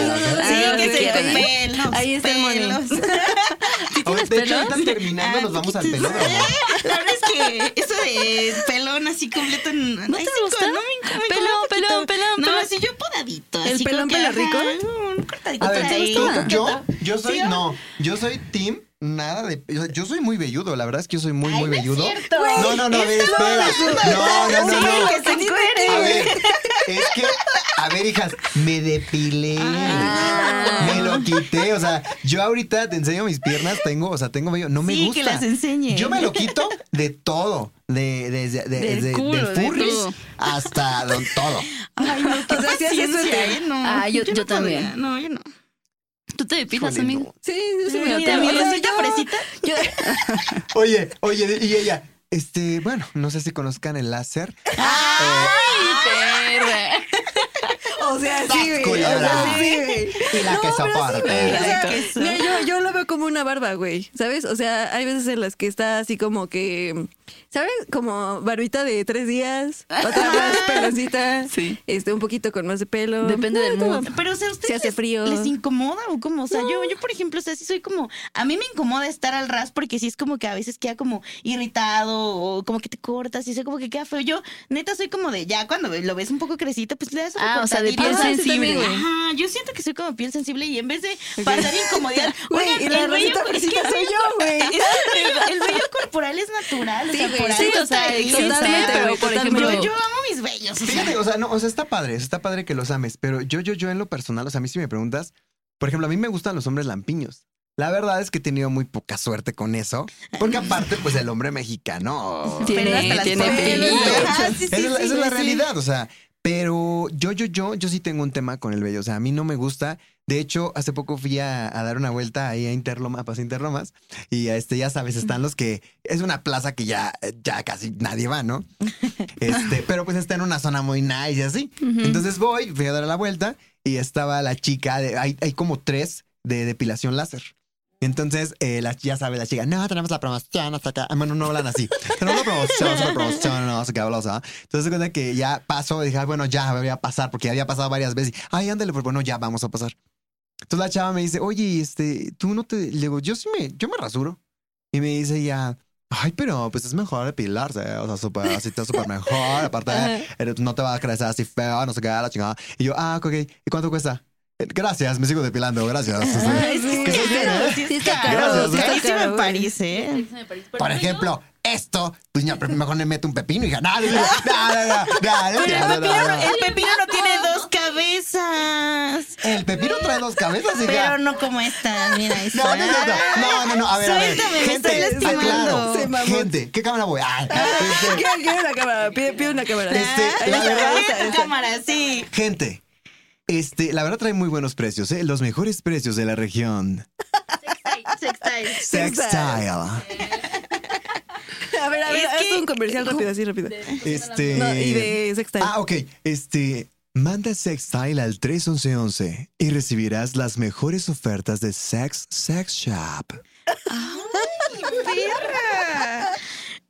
Speaker 4: Sí, que se pelos.
Speaker 2: Ahí está el
Speaker 4: pelos. [laughs]
Speaker 3: De hecho, ahorita terminando nos vamos al pelódromo.
Speaker 4: Tal vez que eso de pelón así completo. ¿No
Speaker 1: te gusta?
Speaker 4: No me, me
Speaker 1: Pelón,
Speaker 4: poquito.
Speaker 1: pelón, pelón,
Speaker 4: No,
Speaker 1: pelón.
Speaker 4: así yo podadito.
Speaker 2: ¿El
Speaker 4: así
Speaker 2: pelón
Speaker 4: como que,
Speaker 2: pelo
Speaker 4: ajá,
Speaker 2: rico?
Speaker 4: Un cortadito
Speaker 3: A ver,
Speaker 4: ahí.
Speaker 3: yo, yo soy,
Speaker 4: ¿Sí
Speaker 3: no, yo soy team, nada de, o sea, yo soy muy velludo, la verdad es que yo soy muy,
Speaker 4: Ay,
Speaker 3: muy
Speaker 4: es
Speaker 3: velludo. No, no, no, a ver, espera. No, no, no, no.
Speaker 4: que se encuere.
Speaker 3: A ver, es que, a ver, hijas, me depilé.
Speaker 4: Ah.
Speaker 3: Me lo quité. O sea, yo ahorita te enseño mis piernas, tengo, o sea, tengo vello. No me
Speaker 4: Sí,
Speaker 3: gusta.
Speaker 4: que las enseñe.
Speaker 3: Yo me lo quito de todo. De, desde de,
Speaker 1: Del
Speaker 3: de- de
Speaker 1: culo, de
Speaker 3: furries
Speaker 1: todo.
Speaker 3: hasta don- todo.
Speaker 4: Ay, no,
Speaker 2: sea, sí haces eso.
Speaker 4: ¿eh? No,
Speaker 1: Ah, yo- yo
Speaker 4: no podría.
Speaker 1: también.
Speaker 4: No, yo no.
Speaker 1: ¿Tú te depilas,
Speaker 3: Híjole,
Speaker 1: amigo?
Speaker 3: no.
Speaker 2: Sí, yo sí me lo
Speaker 4: Mira,
Speaker 2: tengo. O sea,
Speaker 4: rosita
Speaker 2: yo-
Speaker 4: fresita.
Speaker 2: yo- [laughs]
Speaker 3: Oye, oye, y ella, este, bueno, no sé si conozcan el láser.
Speaker 1: ¡Ay, perra!
Speaker 2: O sea, sí, güey. O
Speaker 3: culebra.
Speaker 2: sea, sí, güey.
Speaker 3: Y la
Speaker 2: No,
Speaker 3: que
Speaker 2: sí,
Speaker 3: soporta.
Speaker 2: güey. O sea,
Speaker 4: Queso.
Speaker 2: mira, yo, yo lo veo como una barba, güey. ¿Sabes? O sea, hay veces en las que está así como que, ¿sabes? Como barbita de tres días, otra [laughs] más peloncita,
Speaker 1: Sí.
Speaker 2: este, un poquito con más de pelo.
Speaker 1: Depende del mood.
Speaker 4: Pero, o sea, ¿ustedes
Speaker 2: Se hace
Speaker 4: les-
Speaker 2: frío.
Speaker 4: ¿Les incomoda o cómo? O sea, yo, yo, por ejemplo, o sea, sí soy como... A mí me incomoda estar al ras porque sí es como que a veces queda como irritado o como que te cortas y eso como que queda feo. Yo, neta, soy como de ya cuando lo ves un poco crecito, pues le das una
Speaker 1: Ah, o sea, de piel
Speaker 4: sí,
Speaker 1: sensible.
Speaker 4: también. Ajá, yo siento que soy como piel sensible y en vez de pasar incomodidad... [laughs]
Speaker 2: Güey, y la rosita
Speaker 4: es que
Speaker 2: soy yo, güey. [laughs]
Speaker 4: el, el vello corporal es natural.
Speaker 2: Sí,
Speaker 4: o sea, por
Speaker 2: sí,
Speaker 4: está
Speaker 2: totalmente, güey,
Speaker 1: por ejemplo,
Speaker 4: Yo, yo amo mis sea.
Speaker 3: Fíjate, o sea, no, o sea, está padre, está padre que los ames, pero yo, yo, yo en lo personal, o sea, a mí si me preguntas, por ejemplo, a mí me gustan los hombres lampiños. La verdad es que he tenido muy poca suerte con eso, porque aparte, pues el hombre mexicano...
Speaker 1: Tiene- tiene
Speaker 4: sí, sí,
Speaker 3: esa es la,
Speaker 4: sí, sí.
Speaker 3: realidad, o sea, pero yo, yo, yo, yo sí tengo un tema con el vello, o sea, a mí no me gusta. De hecho, hace poco fui a, a dar una vuelta ahí a Interloma, a Interlomas, y a este, ya sabes, están los que es una plaza que ya, ya casi nadie va, ¿no? [laughs] Este, pero pues está en una zona muy nice y así. Entonces voy, fui a dar la vuelta y estaba la chica, de, hay, hay como tres de depilación láser. Entonces, eh, la, ya sabe la chica, no, tenemos la promoción hasta acá. Ah, Bueno, no hablan así. Tenemos la promoción, la promoción, no sé qué hablas, ¿ah? Entonces, se cuenta que ya pasó, dije, ah, bueno, ya voy a pasar, porque ya había pasado varias veces. Ay, ándale, pues bueno, ya vamos a pasar. Entonces la chava me dice, oye, este, tú no te. Le digo, yo sí me, yo me rasuro. Y me dice ya, ay, pero pues es mejor depilarse, o sea, súper, así está súper mejor. Aparte, no te va a crecer así feo, no sé qué, la chingada. Y yo, ah, ok, ¿y cuánto cuesta? Gracias, me sigo depilando, gracias.
Speaker 2: Ay, sí,
Speaker 3: sí, sí, ¿eh?
Speaker 2: sí está caro.
Speaker 4: En París, ¿eh?
Speaker 3: Por ejemplo, esto, pues mejor le meto un pepino, hija. Nada. [laughs]
Speaker 4: El pepino no tiene dos cabezas.
Speaker 3: El pepino trae dos cabezas, hija.
Speaker 4: Pero no como esta, mira.
Speaker 3: No, no, no, no, no, a ver, a ver. Gente,
Speaker 2: claro,
Speaker 3: gente, ¿qué cámara voy?
Speaker 2: Ah. ¿Qué, una cámara? Pide, una cámara.
Speaker 3: Este,
Speaker 2: ah,
Speaker 3: la
Speaker 2: este,
Speaker 4: cámara, sí.
Speaker 3: Gente este, la verdad trae muy buenos precios, ¿eh? Los mejores precios de la región.
Speaker 4: Sextile. [laughs]
Speaker 3: Sextile.
Speaker 2: A ver, a ver,
Speaker 4: Es
Speaker 2: haz
Speaker 4: que-
Speaker 2: un comercial rápido, así rápido.
Speaker 3: Este.
Speaker 2: No, y de sextile.
Speaker 3: Ah, ok. Este. Manda Sextile al 311 y recibirás las mejores ofertas de Sex Sex Shop.
Speaker 4: perra!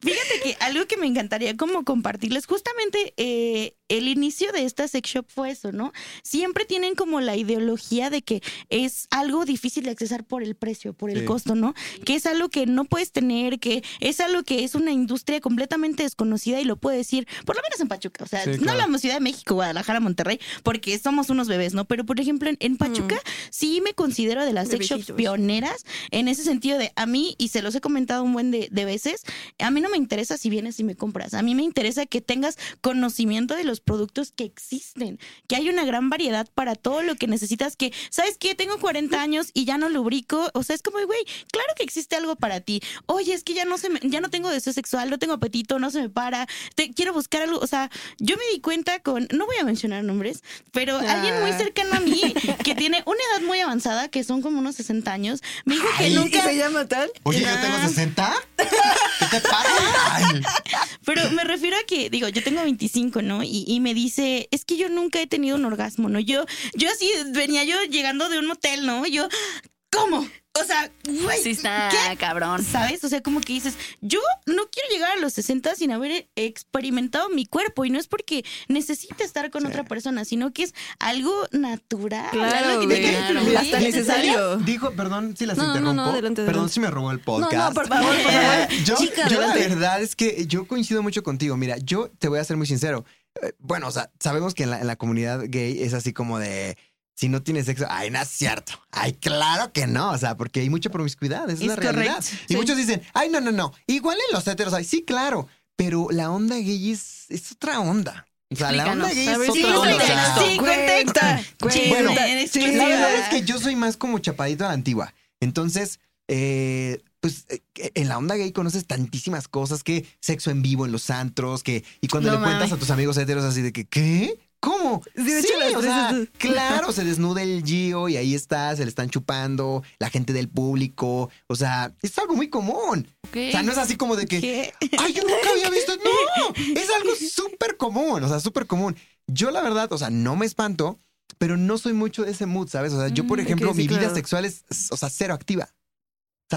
Speaker 4: Fíjate que algo que me encantaría como compartirles, justamente eh, el inicio de esta sex shop fue eso, ¿no? Siempre tienen como la ideología de que es algo difícil de accesar por el precio, por el
Speaker 3: Sí.
Speaker 4: costo, ¿no? Que es algo que no puedes tener, que es algo que es una industria completamente desconocida y lo puedo decir, por lo menos en Pachuca, o sea,
Speaker 3: Sí,
Speaker 4: no
Speaker 3: claro.
Speaker 4: hablamos Ciudad de México, Guadalajara, Monterrey, porque somos unos bebés, ¿no? Pero por ejemplo en, en Pachuca sí me considero de las sex shops pioneras en ese sentido de a mí, y se los he comentado un buen de, de veces, a mí no me interesa si vienes y me compras. A mí me interesa que tengas conocimiento de los productos que existen, que hay una gran variedad para todo lo que necesitas, que, ¿sabes qué? Tengo 40 años y ya no lubrico. O sea, es como, güey, claro que existe algo para ti. Oye, es que ya no se me- ya no tengo deseo sexual, no tengo apetito, no se me para. Te quiero buscar algo, o sea, yo me di cuenta con, no voy a mencionar nombres, pero alguien muy
Speaker 2: Ah.
Speaker 4: cercano a mí que tiene una edad muy avanzada, que son como unos 60 años, me dijo que
Speaker 3: Ay,
Speaker 2: ¿Y
Speaker 4: nunca
Speaker 2: se llama tal?
Speaker 3: Oye, yo tengo 60. ¿Qué te pasa?
Speaker 4: Pero me refiero a que, digo, yo tengo 25, ¿no? Y, me dice, es que yo nunca he tenido un orgasmo, ¿no? Yo, yo así venía yo llegando de un motel, ¿no? Yo, ¿cómo? O sea, güey.
Speaker 1: Sí está
Speaker 4: ¿qué?
Speaker 1: cabrón.
Speaker 4: ¿Sabes? O sea, como que dices, yo no quiero llegar a los 60 sin haber experimentado mi cuerpo. Y no es porque necesite estar con otra persona, sino que es algo natural.
Speaker 2: Claro,
Speaker 4: algo que
Speaker 2: güey.
Speaker 1: Claro.
Speaker 4: fluir.
Speaker 2: Hasta necesario.
Speaker 3: Dijo, perdón si las
Speaker 2: No, no,
Speaker 3: interrumpo.
Speaker 2: no, adelante,
Speaker 3: Perdón
Speaker 2: adelante.
Speaker 3: si me robó el
Speaker 2: No,
Speaker 3: podcast.
Speaker 2: no, por favor, por favor.
Speaker 3: Yo,
Speaker 2: Chica,
Speaker 3: yo la
Speaker 2: adelante.
Speaker 3: verdad es que yo coincido mucho contigo. Mira, yo te voy a ser muy sincero. Eh, Bueno, o sea, sabemos que en la, en la comunidad gay es así como de si no tienes sexo, ay, no es cierto. Ay, claro que no. O sea, porque hay mucha promiscuidad, esa es, la realidad. Y
Speaker 4: sí.
Speaker 3: muchos dicen, ay, no, no, no. Igual en los heteros hay, sí, claro. Pero la onda gay es, es otra onda. O sea, la onda gay es
Speaker 2: ver,
Speaker 3: otra
Speaker 2: sí,
Speaker 3: onda.
Speaker 4: Sí, Sí,
Speaker 3: Bueno, la verdad es que yo soy más como chapadito a la antigua. Entonces, eh, pues eh, en la onda gay conoces tantísimas cosas que sexo en vivo en los antros, que y cuando
Speaker 4: No
Speaker 3: le cuentas a tus amigos heteros así de que ¿qué? ¿Cómo?
Speaker 2: De hecho, las
Speaker 3: o sea,
Speaker 2: es-
Speaker 3: claro, [laughs] se desnuda el Gio y ahí está, se le están chupando, la gente del público, o sea, es algo muy común. O sea, no es así como de que,
Speaker 4: ¿Qué?
Speaker 3: ay, yo nunca había visto, [laughs] no, es algo súper común, o sea, súper común. Yo la verdad, o sea, no me espanto, pero no soy mucho de ese mood, ¿sabes? O sea, yo, por
Speaker 2: Mm,
Speaker 3: ejemplo,
Speaker 2: ok, sí,
Speaker 3: mi vida
Speaker 2: claro.
Speaker 3: sexual es, o sea, cero activa.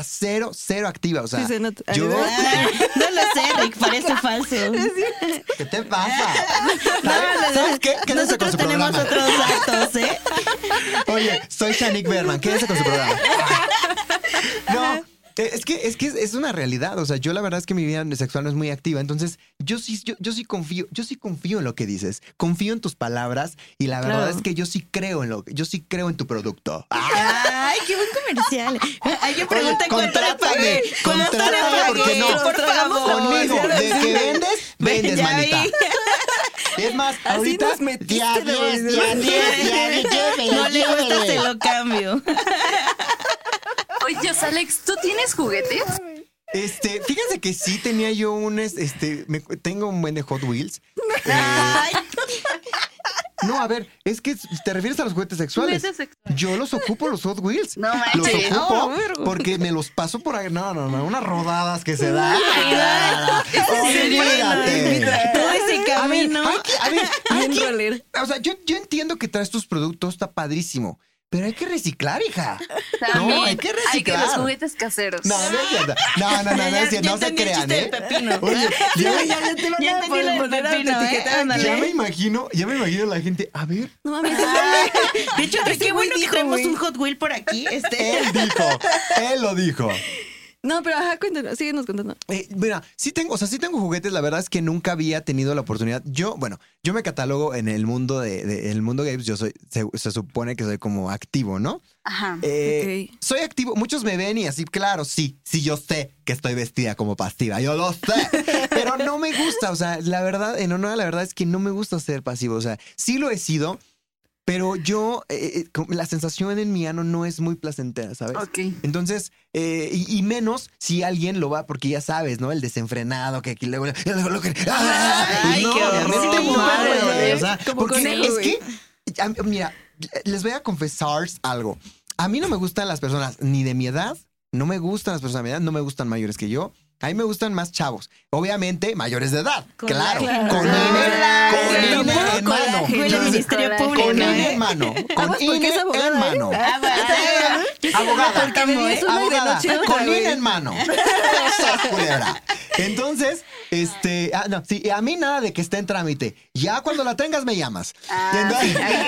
Speaker 3: Sea, cero, cero activa, o sea,
Speaker 2: Sí, se nota.
Speaker 3: yo-. [laughs]
Speaker 4: Ah, no lo sé, Rick, parece falso. [laughs]
Speaker 3: ¿qué te pasa? ¿Sabes qué? Quédense con su
Speaker 4: tenemos
Speaker 3: programa.
Speaker 4: otros datos, ¿eh?
Speaker 3: Oye, soy Shanik Berman, quédense con su programa. No, [laughs] es que, es que es, una realidad. O sea, yo la verdad es que mi vida sexual no es muy activa. Entonces, yo sí, yo, yo sí confío, yo sí confío en lo que dices. Confío en tus palabras y la verdad
Speaker 2: Claro.
Speaker 3: es que yo sí creo en lo yo sí creo en tu producto. Ah, [laughs]
Speaker 4: Ay, qué buen comercial. Ay, yo
Speaker 3: Oye,
Speaker 4: cuánto le
Speaker 3: contrátame,
Speaker 4: pagué. ¿Cuánto le
Speaker 3: contrátame, porque no.
Speaker 4: Por favor.
Speaker 3: Conmigo, de que vendes, [laughs] vendes,
Speaker 4: Ya
Speaker 3: manita.
Speaker 4: vi. [laughs]
Speaker 3: Es más,
Speaker 2: Así
Speaker 3: ahorita
Speaker 2: nos metiste
Speaker 3: ya
Speaker 2: de
Speaker 3: 10,
Speaker 2: verdad.
Speaker 3: ya 10, ya 10, llévele,
Speaker 4: No le se lo cambio.
Speaker 1: Oye, Alex, ¿tú tienes juguetes?
Speaker 3: Este, fíjense que sí tenía yo un, es- este, me- tengo un buen de Hot Wheels. Eh, no, a ver, es que te refieres a los juguetes sexuales. Yo los ocupo, los Hot Wheels.
Speaker 1: No
Speaker 3: Los
Speaker 1: manches.
Speaker 3: ocupo
Speaker 2: vergo.
Speaker 3: porque me los paso por ahí. No, no, no, unas rodadas que se dan. Olvídate.
Speaker 4: todo ese
Speaker 3: A ver,
Speaker 4: camino.
Speaker 3: hay que- a ver, hay
Speaker 2: Bien
Speaker 3: que- [laughs]
Speaker 2: roller.
Speaker 3: o sea, yo, yo entiendo que traes tus productos, está padrísimo. Pero hay que reciclar, hija. [laughs]
Speaker 1: También.
Speaker 3: No, hay que
Speaker 1: Hay que
Speaker 3: reciclar.
Speaker 1: los juguetes caseros.
Speaker 3: No, no es cierto. No, no, no, no, es [laughs] cierto. No se
Speaker 4: el
Speaker 3: crean, ¿eh? Oye, ya, [laughs]
Speaker 2: Ya, ya te
Speaker 4: Ya lo
Speaker 2: poner a
Speaker 4: pepino, ¿eh?
Speaker 3: ya me imagino, ya me imagino la gente. A ver,
Speaker 2: No mames.
Speaker 4: De hecho,
Speaker 2: Ese
Speaker 4: qué bueno que
Speaker 2: güey.
Speaker 4: un Hot Wheel por aquí. Este.
Speaker 3: él dijo, él lo dijo.
Speaker 2: No, pero ajá, cuéntanos, síguenos contando.
Speaker 3: Eh, mira, sí tengo, o sea, sí tengo juguetes. La verdad es que nunca había tenido la oportunidad. Yo, bueno, yo me catalogo en el mundo de, de- el mundo games. Yo soy, se, se supone que soy como activo, ¿no?
Speaker 1: Ajá.
Speaker 3: Eh,
Speaker 2: Ok.
Speaker 3: Soy activo. Muchos me ven y así, claro, sí, sí, yo sé que estoy vestida como pasiva. Yo lo sé. [laughs] Pero no me gusta. O sea, la verdad, en honor a la verdad es que no me gusta ser pasivo. O sea, sí lo he sido. Pero yo, eh, eh, la sensación en mi ano no es muy placentera, ¿sabes?
Speaker 1: Ok.
Speaker 3: Entonces, eh, y, y menos si alguien lo va, porque ya sabes, ¿no? El desenfrenado que aquí luego.
Speaker 4: Ay,
Speaker 3: no,
Speaker 4: qué horror.
Speaker 3: obviamente no,
Speaker 2: Madre,
Speaker 3: güey, o sea,
Speaker 2: como
Speaker 3: porque
Speaker 2: conejo,
Speaker 3: es que, mira, les voy a confesar algo. A mí no me gustan las personas ni de mi edad, no me gustan las personas de mi edad, no me gustan mayores que yo. A mí me gustan más chavos. Obviamente, mayores de edad. claro.
Speaker 4: Colágeno.
Speaker 3: Con INE, con INE en mano.
Speaker 1: Con
Speaker 3: con INE
Speaker 4: ¿eh?
Speaker 3: en mano. Con INE en
Speaker 2: ¿eh?
Speaker 3: mano. [laughs] Abogada. Abogada, con. INE en mano. Entonces, este, ah, no, sí, a mí nada de que esté en trámite. Ya cuando la tengas me llamas.
Speaker 1: Ah,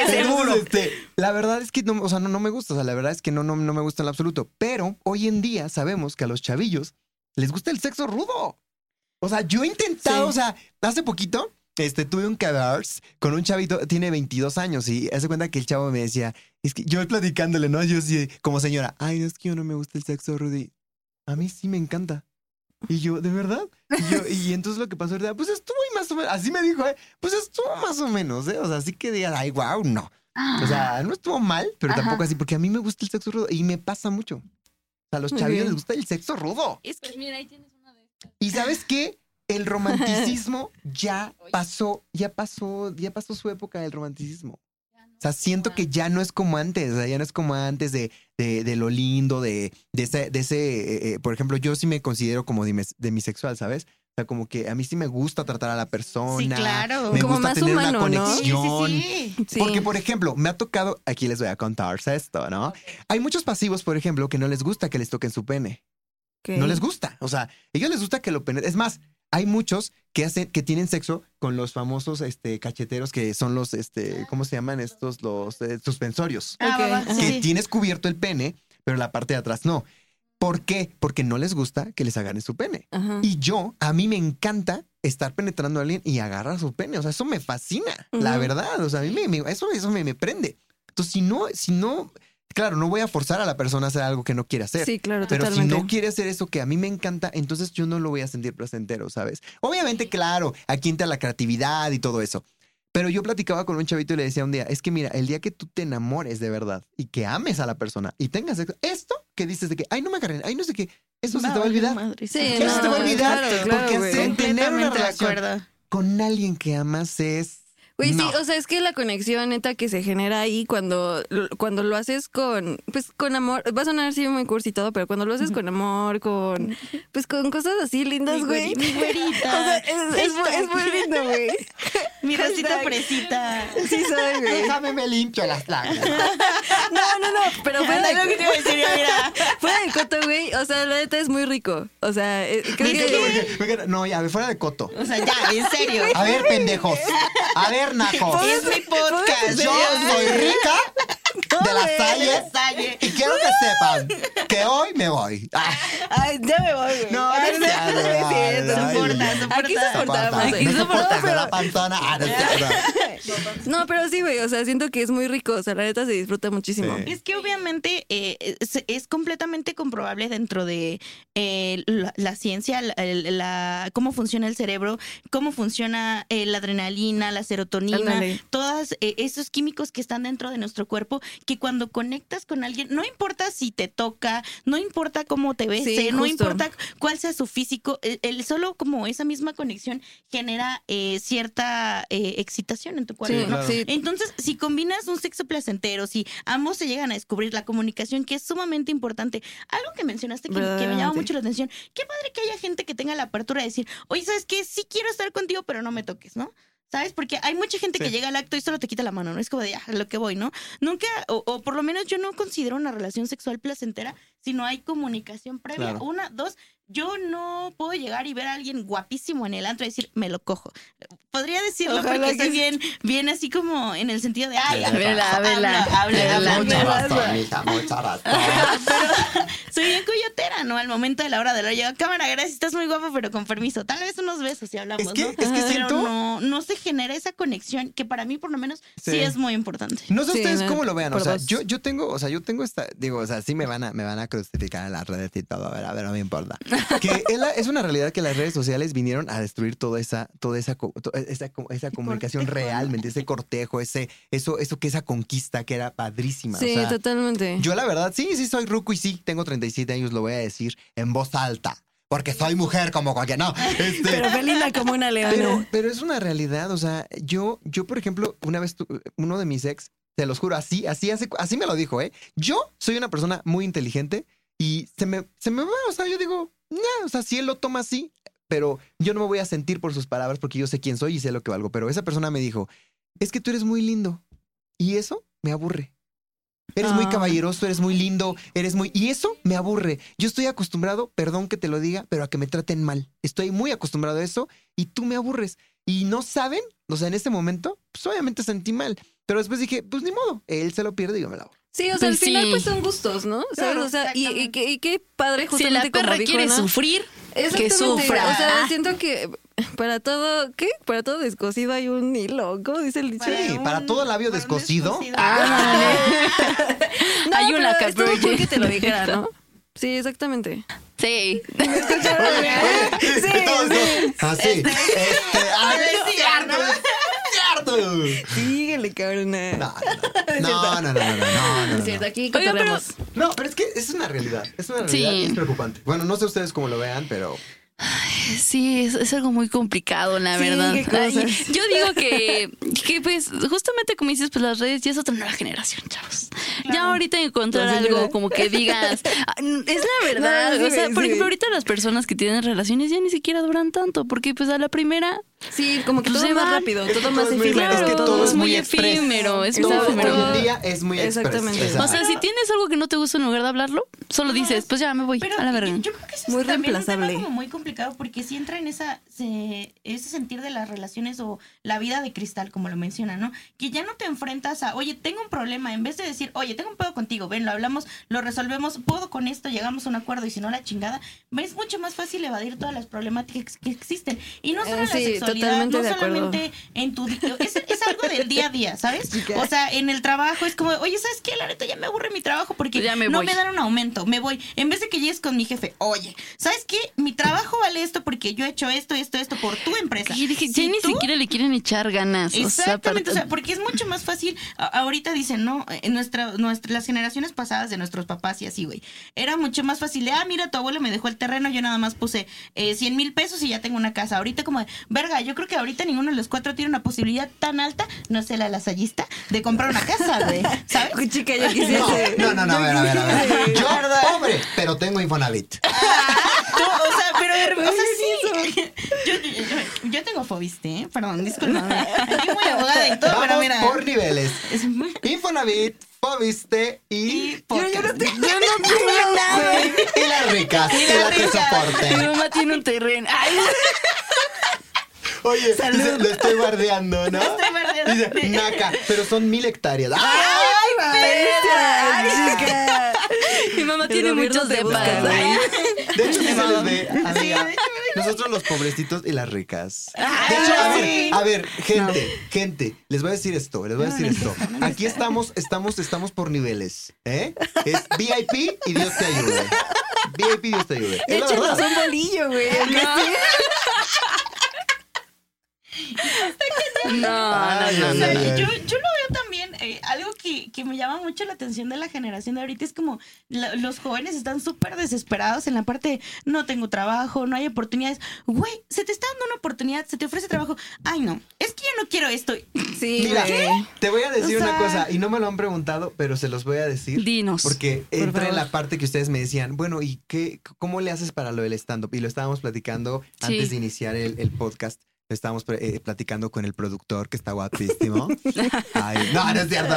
Speaker 1: seguro.
Speaker 3: este, la verdad es que no, o sea, no, no me gusta, o sea, la verdad es que no, no, no me gusta en lo absoluto. Pero hoy en día sabemos que a los chavillos les gusta el sexo rudo. O sea, yo he intentado,
Speaker 2: Sí.
Speaker 3: o sea, hace poquito, este, tuve un cabars con un chavito, tiene 22 años y hace cuenta que el chavo me decía, es que yo platicándole, ¿no? Yo sí, como señora, ay, es que yo no me gusta el sexo rudo. y, A mí sí me encanta. Y yo, ¿de verdad? Y, yo, y entonces lo que pasó era, pues estuvo ahí más o menos, así me dijo, ¿eh? pues estuvo más o menos, ¿eh? O sea, así que digas, ay, wow, no. O sea, no estuvo mal, pero
Speaker 4: Ajá.
Speaker 3: tampoco así, porque a mí me gusta el sexo rudo y me pasa mucho. O sea, a los chavillos les gusta el sexo rudo.
Speaker 4: Es que
Speaker 1: Pues mira, ahí tienes una de estas.
Speaker 3: Y sabes qué? El romanticismo [laughs] ya pasó, ya pasó, ya pasó su época del romanticismo. O sea, siento que ya no es como antes, o sea, ya no es como antes de, de, de lo lindo, de, de ese, de ese eh, eh, por ejemplo, yo sí me considero como demis- demisexual, ¿sabes? O sea, como que a mí sí me gusta tratar a la persona.
Speaker 4: Sí, claro.
Speaker 3: Me
Speaker 2: Como
Speaker 3: gusta
Speaker 2: más
Speaker 3: tener
Speaker 2: humano,
Speaker 3: una
Speaker 2: ¿no?
Speaker 4: Sí,
Speaker 3: conexión.
Speaker 4: sí, sí.
Speaker 2: Sí.
Speaker 3: Porque, por ejemplo, me ha tocado, aquí les voy a contar esto, ¿no? Hay muchos pasivos, por ejemplo, que no les gusta que les toquen su pene. No les gusta. O sea, a ellos les gusta que lo penetren. Es más, hay muchos que hacen, que tienen sexo con los famosos este, cacheteros que son los, este, ¿cómo se llaman estos? Los eh, suspensorios.
Speaker 4: Ah,
Speaker 2: Ok,
Speaker 4: va, va,
Speaker 2: ajá.
Speaker 4: sí,
Speaker 3: Que tienes cubierto el pene, pero la parte de atrás no. ¿Por qué? Porque no les gusta que les agarren su pene.
Speaker 2: Ajá.
Speaker 3: Y yo, a mí me encanta estar penetrando a alguien y agarrar su pene. O sea, eso me fascina, la verdad. O sea, a mí me, me- eso, eso me, me prende. Entonces, si no, si no, claro, no voy a forzar a la persona a hacer algo que no quiere hacer.
Speaker 2: Sí, claro,
Speaker 3: Pero
Speaker 2: totalmente.
Speaker 3: si no quiere hacer eso que a mí me encanta, entonces yo no lo voy a sentir placentero, ¿sabes? Obviamente, claro, aquí entra la creatividad y todo eso. Pero yo platicaba con un chavito y le decía un día, es que mira, el día que tú te enamores de verdad y que ames a la persona y tengas sexo, esto que dices de que, ay, no me agarren, ay, no sé qué, eso se te va a olvidar.
Speaker 4: Madre,
Speaker 2: Sí,
Speaker 3: Eso
Speaker 2: no,
Speaker 3: se te va a olvidar.
Speaker 2: claro, claro,
Speaker 3: porque hacer- tener una relación con alguien que amas es...
Speaker 2: Güey,
Speaker 3: no.
Speaker 2: sí, o sea, es que la conexión neta que se genera ahí cuando, cuando lo haces con, pues con amor, va a sonar así muy cursi y todo, pero cuando lo haces con amor, con, pues con cosas así lindas, güey.
Speaker 4: güeri- mi güerita. [laughs]
Speaker 2: O sea, es, es muy lindo, güey. [laughs]
Speaker 4: Mi rosita fresita.
Speaker 2: Sí soy, güey.
Speaker 3: Déjame me limpio las lágrimas. [laughs]
Speaker 2: No, no, no, pero fuera
Speaker 4: Era lo que
Speaker 2: de,
Speaker 4: te iba a decir, mira. [laughs]
Speaker 2: fuera de coto, güey, o sea, la neta es muy rico. O sea, eh, creo que...
Speaker 3: Porque- No, ya, fuera de coto.
Speaker 4: O sea, ya, en serio.
Speaker 3: A ver, pendejos. A ver, nacos.
Speaker 4: Es mi podcast.
Speaker 3: Yo soy rica de la Salle
Speaker 4: La Salle.
Speaker 3: y quiero que sepan que hoy me voy. Ah,
Speaker 2: Ay, ya me voy, güey.
Speaker 3: No,
Speaker 2: Ay,
Speaker 3: no es cierto,
Speaker 2: no es cierto.
Speaker 4: Soporta, soporta.
Speaker 2: Aquí soportamos.
Speaker 3: soporta,
Speaker 2: Aquí soportamos.
Speaker 3: Ah, no cierto. [laughs]
Speaker 2: No, pero sí, güey, o sea, siento que es muy rico, o sea, la neta se disfruta muchísimo.
Speaker 3: Sí.
Speaker 4: Es que obviamente eh, es, es completamente comprobable dentro de eh, la, la ciencia, la, el- la- cómo funciona el cerebro, cómo funciona eh, la adrenalina, la serotonina, todos esos químicos que están dentro de nuestro cuerpo, que cuando conectas con alguien, no importa si te toca, no importa cómo te ves,
Speaker 2: Sí,
Speaker 4: no importa cuál sea su físico, el, el solo como esa misma conexión genera eh, cierta eh, excitación en tu cuerpo.
Speaker 2: Sí,
Speaker 4: ¿no?
Speaker 3: claro.
Speaker 4: Entonces, si combinas un sexo placentero, si ambos se llegan a descubrir la comunicación, que es sumamente importante, algo que mencionaste que, que me llama mucho la atención, qué padre que haya gente que tenga la apertura de decir, oye, ¿sabes qué? Sí quiero estar contigo, pero no me toques, ¿no? ¿Sabes? Porque hay mucha gente que llega al acto y solo te quita la mano, ¿no? Es como de, ah, lo que voy, ¿no? Nunca, o, o por lo menos yo no considero una relación sexual placentera si no hay comunicación previa.
Speaker 3: Claro.
Speaker 4: Una, dos, yo no puedo llegar y ver a alguien guapísimo en el antro y decir, me lo cojo. Podría decirlo
Speaker 2: Ojalá
Speaker 4: porque
Speaker 2: que sí.
Speaker 4: bien, bien así como en el sentido de, ay,
Speaker 3: Vela,
Speaker 4: habla,
Speaker 2: vela,
Speaker 4: habla, habla,
Speaker 3: Mucha
Speaker 4: habla".
Speaker 3: razón, mucha razón. [laughs]
Speaker 4: Soy bien coyotera, ¿no? Al momento de la hora de la llega, cámara, gracias, estás muy guapo, pero con permiso. Tal vez unos besos si hablamos,
Speaker 3: Es que-
Speaker 4: ¿no?
Speaker 3: es que
Speaker 4: Pero
Speaker 3: siento-
Speaker 4: no, no se genera esa conexión que para mí, por lo menos, sí,
Speaker 3: Sí.
Speaker 4: es muy importante.
Speaker 3: No sé
Speaker 2: Sí,
Speaker 3: ustedes
Speaker 2: no,
Speaker 3: cómo lo vean, o sea, yo, yo tengo, o sea, yo tengo esta, digo, o sea, sí me van a, me van a crucificar en las redes y todo, ¿verdad? pero no me importa. Que es, la- es una realidad que las redes sociales vinieron a destruir toda esa, toda esa, esa, co- esa comunicación realmente, ese cortejo, ese, eso, eso que esa conquista que era padrísima.
Speaker 2: Sí,
Speaker 3: o sea,
Speaker 2: totalmente.
Speaker 3: yo la verdad, sí, sí soy ruco y sí, tengo 37 años, lo voy a decir en voz alta, porque soy mujer como cualquier, no, este,
Speaker 2: Pero felina como una leona.
Speaker 3: pero, pero es una realidad, o sea, yo, yo, por ejemplo, una vez tu- uno de mis ex, te los juro, así, así, así, así me lo dijo, ¿eh? Yo soy una persona muy inteligente y se me, se me va, o sea, yo digo, no, o sea, si él lo toma así, pero yo no me voy a sentir por sus palabras porque yo sé quién soy y sé lo que valgo. Pero esa persona me dijo, es que tú eres muy lindo y eso me aburre. Eres muy
Speaker 2: Ah.
Speaker 3: caballeroso, eres muy lindo, eres muy... Y eso me aburre. Yo estoy acostumbrado, perdón que te lo diga, pero a que me traten mal. Estoy muy acostumbrado a eso y tú me aburres. Y no saben, o sea, en este momento, pues obviamente sentí mal. Pero después dije, pues ni modo, él se lo pierde y yo me la hago.
Speaker 2: Sí, o sea,
Speaker 1: Pues
Speaker 2: al final
Speaker 1: sí.
Speaker 2: pues son gustos, ¿no? ¿Sabes?
Speaker 4: Claro,
Speaker 2: o sea, y, qué- y qué padre
Speaker 1: Si
Speaker 2: justamente
Speaker 1: la perra
Speaker 2: como dijo
Speaker 1: quiere
Speaker 2: Ana.
Speaker 1: sufrir, que
Speaker 2: Exactamente.
Speaker 1: sufra.
Speaker 2: O sea, siento que para todo, ¿qué? Para todo descosido hay un hilo, ¿cómo dice el dicho?
Speaker 3: Sí, para todo labio
Speaker 4: para un
Speaker 3: descosido.
Speaker 1: Ah, [laughs]
Speaker 2: No,
Speaker 1: Hay una
Speaker 2: cool que te lo dijera, ¿no? [laughs] Sí, exactamente.
Speaker 1: Sí. [laughs]
Speaker 3: Sí, Así. Este, ah,
Speaker 4: Este,
Speaker 2: Síguele, cabrona. [laughs]
Speaker 3: No, no, no, no, no, no, no, no,
Speaker 2: Es cierto,
Speaker 3: no.
Speaker 2: aquí
Speaker 1: Oiga, pero-.
Speaker 3: No, pero es que es una realidad. Es una realidad
Speaker 1: Sí.
Speaker 3: es preocupante. Bueno, no sé ustedes cómo lo vean, pero
Speaker 1: Sí, es, es algo muy complicado, la
Speaker 2: Sí,
Speaker 1: verdad.
Speaker 2: qué cosas.
Speaker 1: Ay, yo digo que, que, pues, justamente como dices, pues las redes ya es otra nueva generación, chavos. Ya ahorita encontrar algo
Speaker 2: ¿verdad?
Speaker 1: como que digas, ah, es la [laughs] verdad.
Speaker 2: No, sí,
Speaker 1: o sea,
Speaker 2: sí.
Speaker 1: por ejemplo, ahorita las personas que tienen relaciones ya ni siquiera duran tanto, porque pues a la primera,
Speaker 2: Sí, como que
Speaker 1: Pues
Speaker 2: todo
Speaker 1: se
Speaker 2: más
Speaker 1: van.
Speaker 2: rápido,
Speaker 3: Es que
Speaker 2: todo
Speaker 3: todo
Speaker 2: más
Speaker 3: muy
Speaker 2: efímero.
Speaker 3: rápido, es que todo
Speaker 1: es muy
Speaker 3: muy
Speaker 1: efímero, es muy
Speaker 3: hoy en día es muy.
Speaker 2: Exactamente.
Speaker 1: O sea, si tienes algo que no te gusta en lugar de hablarlo, solo dices, pues ya me voy
Speaker 4: Pero
Speaker 1: a la verga.
Speaker 4: yo, creo que eso
Speaker 2: Muy
Speaker 4: es también un tema como muy complicado porque si entra en esa se- ese sentir de las relaciones o la vida de cristal, como lo menciona, ¿no? Que ya no te enfrentas a, oye, tengo un problema, en vez de decir, oye, tengo un pedo contigo, ven, lo hablamos, lo resolvemos, puedo con esto, llegamos a un acuerdo y si no la chingada, es mucho más fácil evadir todas las problemáticas que existen. Y no solo
Speaker 2: Eh,
Speaker 4: en la
Speaker 2: sí,
Speaker 4: sexualidad,
Speaker 2: totalmente
Speaker 4: no
Speaker 2: de acuerdo.
Speaker 4: solamente en tu... Es, es algo del día a día, ¿sabes? [laughs] O sea, en el trabajo es como, oye, ¿sabes qué? La neta ya me aburre mi trabajo porque
Speaker 1: Pues ya me
Speaker 4: no
Speaker 1: voy.
Speaker 4: me dan un aumento, me voy. En vez de que llegues con mi jefe, oye, ¿sabes qué? Mi trabajo vale esto porque yo he hecho esto, esto, esto por tu empresa.
Speaker 1: Y dije,
Speaker 4: Si
Speaker 1: ya ni
Speaker 4: tú-
Speaker 1: siquiera le quieren echar ganas. o sea,
Speaker 4: Exactamente, o
Speaker 1: para-
Speaker 4: sea, porque es mucho más fácil. a- ahorita dicen, ¿no? En nuestra, nuestra, las generaciones pasadas de nuestros papás y así, güey. Era mucho más fácil de, ah, mira, tu abuelo me dejó el terreno, yo nada más puse eh, 100 mil pesos y ya tengo una casa. Ahorita como, de, yo creo que ahorita ninguno de los cuatro tiene una posibilidad tan alta, no sé, la lasallista, de comprar una casa, güey. ¿Sabes? [laughs]
Speaker 2: Chica, yo quisiese.
Speaker 3: No, no, no, a ver, a ver, a ver. Yo, pobre, pero tengo Infonavit.
Speaker 4: No, o sea, pero o sea, sí. Yo, yo, yo- yo tengo fobiste, ¿eh? Perdón, discúlpame. Aquí muy abogada y todo, pero
Speaker 3: Vamos
Speaker 4: mira.
Speaker 3: por niveles. Infonavit, Fobiste y...
Speaker 4: Y
Speaker 2: Yo, yo no yo no tengo nada.
Speaker 3: Y las ricas, y
Speaker 4: las
Speaker 3: las que
Speaker 4: ricas.
Speaker 1: Mi mamá tiene un terreno. Ay,
Speaker 3: Oye, dice, lo estoy bardeando, [laughs] ¿no?
Speaker 4: estoy bardeando.
Speaker 3: Dice, naca, pero son mil hectáreas.
Speaker 2: Ay, chica.
Speaker 1: mi mamá
Speaker 2: El
Speaker 1: tiene muchos
Speaker 2: busca,
Speaker 1: depas.
Speaker 3: De hecho, sí se les ve, amiga.
Speaker 4: de hecho,
Speaker 3: Nosotros los pobrecitos y las ricas. De hecho, a ver, a ver, gente, gente, les voy a decir esto, les voy a decir esto. Aquí estamos, estamos, estamos por niveles, ¿eh? Es VIP y Dios te ayude. VIP y Dios te ayude. La
Speaker 2: Échanos
Speaker 3: verdad.
Speaker 2: un bolillo, güey.
Speaker 1: No, no, no, no.
Speaker 4: Yo, yo lo veo también, eh, algo que, que me llama mucho la atención de la generación de ahorita es como la- los jóvenes están súper desesperados en la parte de no tengo trabajo, no hay oportunidades. Güey, se te está dando una oportunidad, se te ofrece trabajo. Ay, no, es que yo no quiero esto.
Speaker 2: Sí,
Speaker 3: Mira, te voy a decir
Speaker 4: O sea-
Speaker 3: una cosa y no me lo han preguntado, pero se los voy a decir.
Speaker 1: Dinos.
Speaker 3: Porque entra en la parte que ustedes me decían, bueno, ¿y qué, cómo le haces para lo del stand-up? Y lo estábamos platicando
Speaker 1: Sí.
Speaker 3: antes de iniciar el, el podcast. Estábamos eh, platicando con el productor, que está guapísimo. [laughs] Ay, no, no es cierto.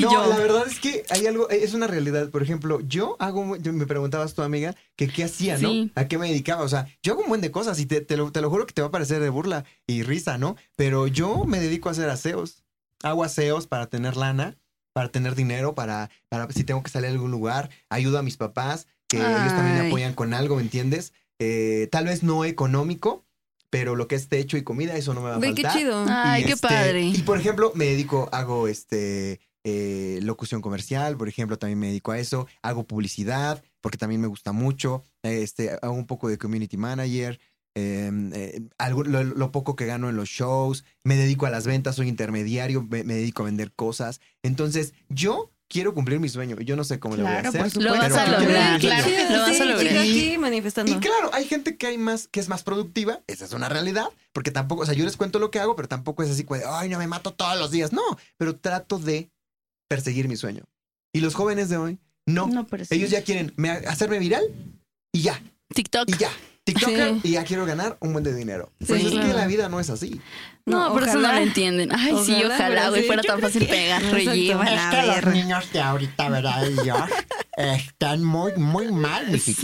Speaker 3: no la verdad es que hay algo, es una realidad. Por ejemplo, yo hago, yo- me preguntabas tu amiga que qué hacía, ¿no?
Speaker 1: Sí.
Speaker 3: ¿A qué me dedicaba? O sea, yo hago un buen de cosas y te, te lo, te lo juro que te va a parecer de burla y risa, ¿no? Pero yo me dedico a hacer aseos. Hago aseos para tener lana, para tener dinero, para, para si tengo que salir a algún lugar, ayudo a mis papás, que ellos también me apoyan con algo, ¿me entiendes? Eh, tal vez no económico, pero lo que es techo y comida, eso no me va a
Speaker 2: qué
Speaker 3: faltar.
Speaker 2: chido.
Speaker 1: Ay,
Speaker 3: Y,
Speaker 1: qué
Speaker 3: este,
Speaker 1: padre.
Speaker 3: Y por ejemplo, me dedico, hago este eh, locución comercial, por ejemplo, también me dedico a eso, hago publicidad, porque también me gusta mucho, este, hago un poco de community manager, eh, eh, algo- lo, lo poco que gano en los shows, me dedico a las ventas, soy intermediario, me, me dedico a vender cosas. Entonces, yo quiero cumplir mi sueño. Yo no sé cómo lo voy a
Speaker 4: Claro,
Speaker 3: hacer.
Speaker 4: por supuesto.
Speaker 1: Lo vas a lograr.
Speaker 4: Claro.
Speaker 1: Lo vas a
Speaker 2: Sí,
Speaker 1: lograr.
Speaker 3: Y-
Speaker 2: aquí manifestando.
Speaker 3: Y claro, hay gente que hay más, que es más productiva, esa es una realidad, porque tampoco, o sea, yo les cuento lo que hago, pero tampoco es así, de, ay, no me mato todos los días, no, pero trato de perseguir mi sueño. Y los jóvenes de hoy, no, ellos ya quieren me- hacerme viral y ya,
Speaker 1: TikTok.
Speaker 3: y ya, TikToker
Speaker 2: Sí.
Speaker 3: y ya quiero ganar un buen de dinero.
Speaker 2: Sí,
Speaker 3: Pues es que
Speaker 2: claro.
Speaker 3: la vida no es así.
Speaker 1: No,
Speaker 2: No,
Speaker 1: por eso no
Speaker 2: ojalá.
Speaker 1: lo entienden. Ay, sí,
Speaker 2: Ojalá,
Speaker 1: ojalá,
Speaker 2: pero
Speaker 1: güey,
Speaker 2: sí.
Speaker 1: fuera tan fácil
Speaker 2: que-
Speaker 1: pegar. [laughs] Llevan
Speaker 2: Es que los
Speaker 3: niños de ahorita, ¿verdad? Ellos están muy, muy mal,
Speaker 1: Sí,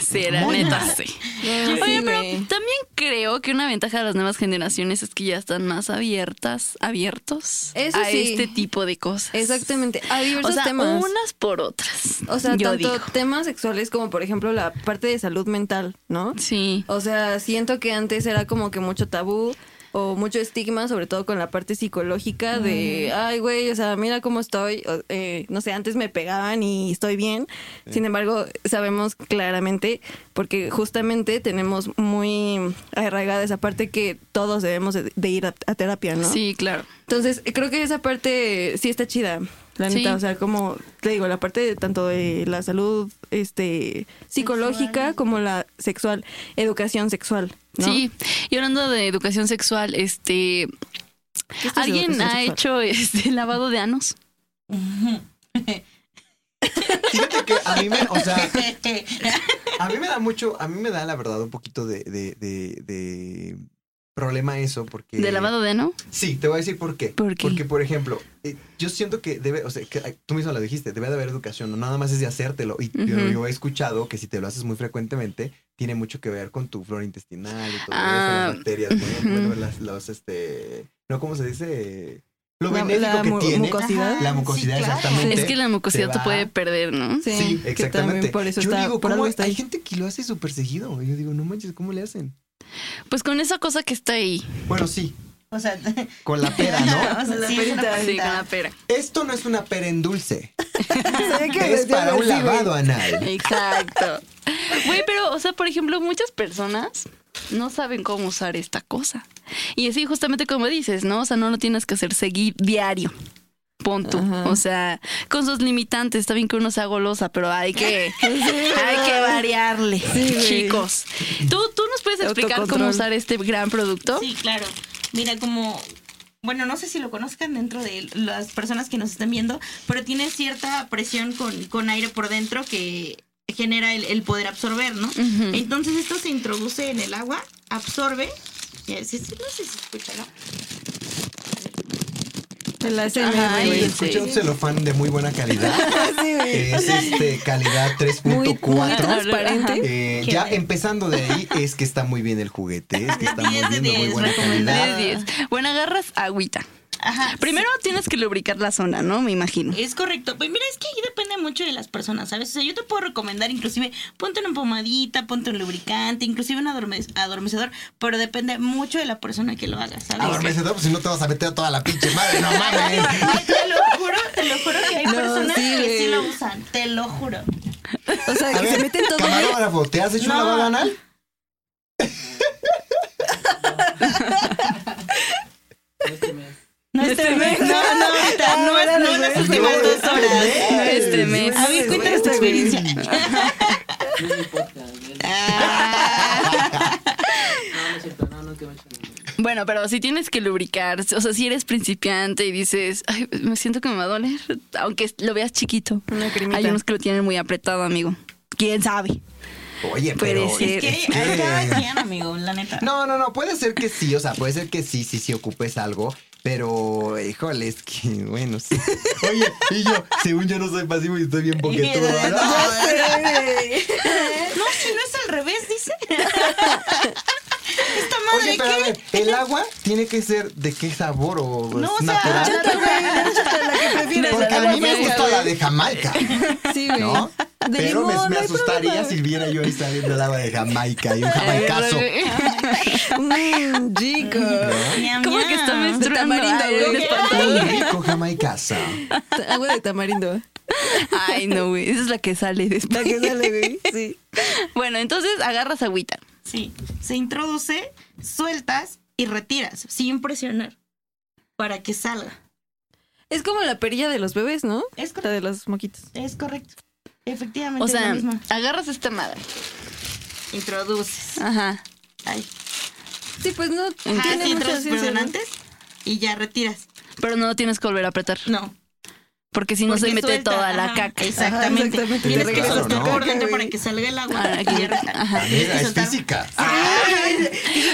Speaker 1: sí, la
Speaker 3: Muy
Speaker 1: neta,
Speaker 3: mal.
Speaker 1: sí. Oye,
Speaker 2: sí,
Speaker 1: pero también creo que una ventaja de las nuevas generaciones es que ya están más abiertas, abiertos
Speaker 2: Eso
Speaker 1: a
Speaker 2: sí.
Speaker 1: este tipo de cosas.
Speaker 2: Exactamente. A diversos
Speaker 1: O sea,
Speaker 2: temas.
Speaker 1: unas por otras.
Speaker 2: O sea,
Speaker 1: yo
Speaker 2: tanto
Speaker 1: digo.
Speaker 2: temas sexuales como, por ejemplo, la parte de salud mental, ¿no?
Speaker 1: Sí.
Speaker 2: O sea, siento que antes era como que mucho tabú. O mucho estigma, sobre todo con la parte psicológica de, ay, güey, o sea, mira cómo estoy, o, eh, no sé, antes me pegaban y estoy bien. Sin embargo, sabemos claramente, porque justamente tenemos muy arraigada esa parte que todos debemos de, de ir a, a terapia, ¿no?
Speaker 1: Sí, claro.
Speaker 2: Entonces, creo que esa parte sí está chida, la
Speaker 1: Sí.
Speaker 2: neta. O sea, como te digo, la parte de, tanto de la salud este, psicológica
Speaker 4: Sexual.
Speaker 2: como la sexual, educación sexual. ¿no?
Speaker 1: Sí. Y hablando de educación sexual, este.
Speaker 2: ¿Qué es
Speaker 1: ¿Alguien ha
Speaker 2: sexual?
Speaker 1: hecho este lavado de anos?
Speaker 3: Fíjate que a mí me, o sea, a mí me da mucho, a mí me da la verdad un poquito de, de, de, de problema eso, porque...
Speaker 1: ¿De lavado de ano?
Speaker 3: Sí, te voy a decir por qué.
Speaker 1: ¿Por qué?
Speaker 3: Porque, por ejemplo, eh, yo siento que debe, o sea, que, tú mismo lo dijiste, debe de haber educación, no nada más es de hacértelo. Y yo, he escuchado que si te lo haces muy frecuentemente, tiene mucho que ver con tu flora intestinal y todo
Speaker 1: Ah,
Speaker 3: eso, las bacterias, ¿no?
Speaker 1: ujú.
Speaker 3: Bueno, las, los, este, no, ¿cómo se dice? Lo
Speaker 2: La-
Speaker 3: benéfico
Speaker 2: la
Speaker 3: que
Speaker 2: mu-
Speaker 3: tiene.
Speaker 2: mucosidad.
Speaker 3: La mucosidad,
Speaker 4: sí, claro.
Speaker 3: exactamente.
Speaker 1: Es que la mucosidad
Speaker 3: se
Speaker 1: te puede perder, ¿no?
Speaker 2: Sí,
Speaker 3: exactamente.
Speaker 2: por eso
Speaker 3: yo
Speaker 2: está,
Speaker 3: digo,
Speaker 2: por
Speaker 3: ¿cómo
Speaker 2: algo
Speaker 3: hay,
Speaker 2: está
Speaker 3: hay gente que lo hace súper seguido. Yo digo, no manches, ¿cómo le hacen?
Speaker 1: Pues con esa cosa que está ahí.
Speaker 3: Bueno, sí,
Speaker 4: O sea, [laughs]
Speaker 3: con la pera, ¿no? [laughs]
Speaker 4: o sea,
Speaker 2: La
Speaker 4: sí,
Speaker 2: perita.
Speaker 1: Con la pera.
Speaker 3: Esto no es una pera en dulce. [laughs]
Speaker 2: Que
Speaker 3: Es para un lavado anal.
Speaker 1: Exacto. Güey, pero, o sea, por ejemplo, muchas personas no saben cómo usar esta cosa. Y así justamente como dices, ¿no? O sea, no lo tienes que hacer seguir diario. Pon tú.
Speaker 2: Ajá.
Speaker 1: O sea, con sus limitantes. Está bien que uno sea golosa, pero hay que, [laughs] hay que variarle,
Speaker 2: Sí,
Speaker 1: chicos. ¿Tú, ¿Tú nos puedes explicar cómo usar este gran producto?
Speaker 4: Sí, claro. Mira, como. Bueno, no sé si lo conozcan dentro de las personas que nos están viendo, pero tiene cierta presión con, con aire por dentro que genera el, el poder absorber, ¿no? Entonces esto se introduce en el agua, absorbe. Ya, no sé si se escucha, ¿no?
Speaker 2: Güey.
Speaker 1: y-
Speaker 3: Escuché un celofán de muy buena calidad. [laughs]
Speaker 2: Sí, güey.
Speaker 3: Es este calidad
Speaker 2: Muy, muy
Speaker 3: 3.4.
Speaker 2: transparente.
Speaker 3: Eh, ya
Speaker 4: bien.
Speaker 3: empezando de ahí, es que está muy bien el juguete, es que está [laughs] muy
Speaker 4: 10 de
Speaker 3: bien, de muy
Speaker 4: 10,
Speaker 3: buena calidad.
Speaker 1: 10, 10. Bueno, agarras agüita.
Speaker 4: Ajá.
Speaker 1: Primero tienes que lubricar la zona, ¿no? Me imagino.
Speaker 4: Es correcto. Pues mira, es que ahí depende mucho de las personas, ¿sabes? O sea, yo te puedo recomendar inclusive ponte una pomadita, ponte un lubricante, inclusive un adorme- adormecedor, pero depende mucho de la persona que lo haga, ¿sabes?
Speaker 3: Adormecedor, pues si no te vas a meter toda la pinche madre, no [laughs] mames.
Speaker 4: Te lo juro, te lo juro que hay
Speaker 2: No,
Speaker 4: personas
Speaker 2: sí,
Speaker 4: que sí lo usan, te lo juro.
Speaker 2: O sea,
Speaker 3: A
Speaker 2: que se meten todo.
Speaker 3: camarógrafo, ¿te has hecho
Speaker 4: No.
Speaker 3: un lavado anal?
Speaker 4: No este mes. No, no, ahorita, no, es- no en las
Speaker 2: No,
Speaker 4: últimas
Speaker 3: no,
Speaker 4: dos
Speaker 3: este
Speaker 4: horas.
Speaker 3: mes.
Speaker 1: No este mes.
Speaker 4: A ver, cuéntanos tu
Speaker 2: Este
Speaker 4: experiencia.
Speaker 5: No me importa.
Speaker 4: Ah.
Speaker 5: No, no es no.
Speaker 1: Bueno, pero si tienes que lubricar, o sea, si eres principiante y dices, Ay, me siento que me va a doler, aunque lo veas chiquito.
Speaker 2: Una cremita.
Speaker 1: Hay unos que lo tienen muy apretado, amigo. ¿Quién sabe?
Speaker 3: Oye,
Speaker 1: Puede
Speaker 3: pero
Speaker 1: ser.
Speaker 3: es
Speaker 4: Es que
Speaker 3: que-
Speaker 4: hay cada quien, amigo, la neta.
Speaker 3: No, no, no, puede ser que sí, o sea, puede ser que sí, sí, sí ocupes algo, pero, híjole, es que, bueno, sí. [laughs] Oye, y yo, según yo no soy pasivo y estoy bien boquetudo. ¿no? [laughs]
Speaker 4: No, si no es al revés, dice. [laughs] Esta madre,
Speaker 3: Oye, pero a ver, ¿el agua tiene que ser de qué sabor o
Speaker 4: No,
Speaker 3: es
Speaker 4: o sea,
Speaker 3: natural?
Speaker 2: La que prefieres.
Speaker 3: Porque a mí me gusta la de Jamaica, [laughs]
Speaker 2: Sí, güey.
Speaker 3: ¿no?
Speaker 2: De
Speaker 3: Pero me,
Speaker 2: limón,
Speaker 3: me
Speaker 2: no hay
Speaker 3: asustaría
Speaker 2: problema.
Speaker 3: si viera yo ahí saliendo el agua de Jamaica y un jamaicazo.
Speaker 2: Mmm, chico.
Speaker 1: ¿Cómo que está menstruando?
Speaker 2: tamarindo,
Speaker 1: Ay,
Speaker 2: güey.
Speaker 3: rico jamaicazo.
Speaker 2: Agua de tamarindo.
Speaker 1: Ay, no, güey. Esa es la que sale
Speaker 2: La
Speaker 1: después.
Speaker 2: que sale, güey. Sí. [laughs]
Speaker 1: Bueno, entonces agarras agüita.
Speaker 4: Sí, se introduce, sueltas y retiras sin presionar para que salga.
Speaker 2: Es como la perilla de los bebés, ¿no?
Speaker 4: Es
Speaker 2: La
Speaker 4: correcto.
Speaker 2: de los moquitos.
Speaker 4: Es correcto. Efectivamente,
Speaker 1: O
Speaker 4: es
Speaker 1: sea,
Speaker 4: lo mismo.
Speaker 1: agarras esta madre.
Speaker 4: Introduces.
Speaker 1: Ajá.
Speaker 4: Ay.
Speaker 2: Sí, pues no
Speaker 4: Ajá,
Speaker 2: tiene
Speaker 4: sí, antes y ya retiras.
Speaker 1: Pero no lo tienes que volver a apretar.
Speaker 4: No.
Speaker 1: Porque si no se mete
Speaker 4: suelta,
Speaker 1: toda la caca.
Speaker 4: Exactamente.
Speaker 2: Ajá, exactamente.
Speaker 4: Tienes que soltar
Speaker 3: la
Speaker 4: por dentro para que salga el agua.
Speaker 1: Ah, aquí. Ajá.
Speaker 3: Es física.
Speaker 1: No,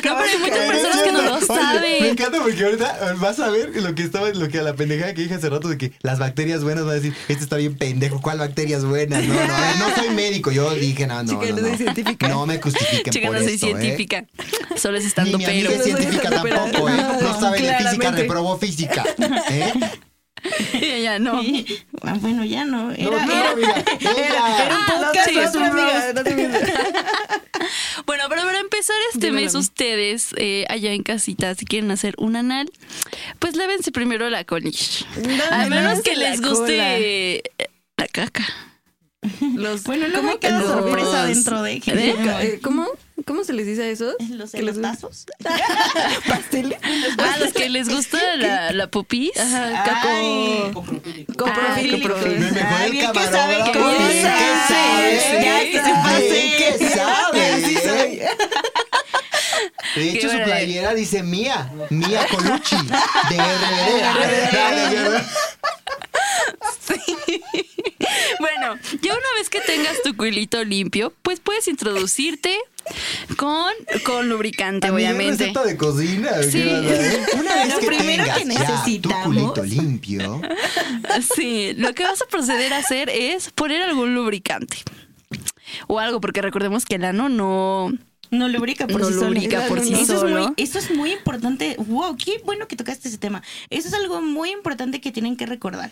Speaker 1: pero hay muchas personas que no lo
Speaker 3: Oye, Me
Speaker 1: saben.
Speaker 3: encanta porque ahorita vas a ver lo que estaba, lo que a la pendejada que dije hace rato de que las bacterias buenas va a decir, este está bien pendejo, ¿cuál bacterias buenas? No, no, ver, no soy médico, yo dije, no, no,
Speaker 2: Chica,
Speaker 3: no,
Speaker 2: no soy
Speaker 3: no.
Speaker 2: científica.
Speaker 3: No me justifiquen
Speaker 1: Chica,
Speaker 3: por
Speaker 1: no soy
Speaker 3: esto, ¿eh?
Speaker 1: científica. Solo es
Speaker 3: Ni
Speaker 1: estando
Speaker 3: mi
Speaker 1: pero.
Speaker 3: amiga es
Speaker 2: Yo no soy
Speaker 3: científica [laughs] tampoco, ¿eh? No
Speaker 2: No,
Speaker 3: sabe de física, reprobó física. ¿eh? [laughs]
Speaker 1: Ya, ya, no.
Speaker 4: Ah, bueno, ya no.
Speaker 3: No,
Speaker 4: Era,
Speaker 3: no,
Speaker 4: era-
Speaker 3: amiga, ella. [laughs]
Speaker 2: Era un podcast,
Speaker 1: sí,
Speaker 2: no amiga. [laughs]
Speaker 1: Bueno, pero para empezar, este
Speaker 2: Dímelo
Speaker 1: mes ustedes eh, allá en casita, si quieren hacer un anal, pues lávense primero la colilla. A
Speaker 2: me
Speaker 1: menos que les guste la caca.
Speaker 2: Los,
Speaker 4: Bueno, luego
Speaker 2: ¿cómo los-
Speaker 4: sorpresa dentro de...
Speaker 2: Eh, ¿Cómo? ¿Cómo se les dice a esos?
Speaker 4: Los elotazos.
Speaker 2: ¿Pasteles?
Speaker 1: Ah, los que les [laughs] gusta la, la popis.
Speaker 2: Ajá, caco...
Speaker 4: Ay.
Speaker 5: Coprofílico.
Speaker 2: Coprofílico.
Speaker 4: Coprofílico.
Speaker 3: Me mejor
Speaker 4: Ah, que sabe, que Ya que se pase.
Speaker 3: que sabe.
Speaker 2: Sí.
Speaker 3: De hecho,
Speaker 1: Qué
Speaker 3: su playera dice Mía, Mía Colucci, de RBD.
Speaker 1: Bueno, ya una vez que tengas tu culito limpio, pues puedes introducirte con, con lubricante, obviamente.
Speaker 3: receta de cocina. ¿qué
Speaker 1: Sí.
Speaker 3: Una vez
Speaker 4: Lo
Speaker 3: que
Speaker 4: primero
Speaker 3: tengas
Speaker 4: que
Speaker 3: ya tu
Speaker 4: necesitamos-
Speaker 3: culito limpio,
Speaker 1: Sí, lo que vas a proceder a hacer es poner algún lubricante. O algo, porque recordemos que el ano no,
Speaker 4: No lubrica por
Speaker 1: no
Speaker 4: sí solo.
Speaker 1: lubrica por sí
Speaker 4: eso Es muy, eso es muy importante. Wow, qué bueno que tocaste ese tema. Eso es algo muy importante que tienen que recordar.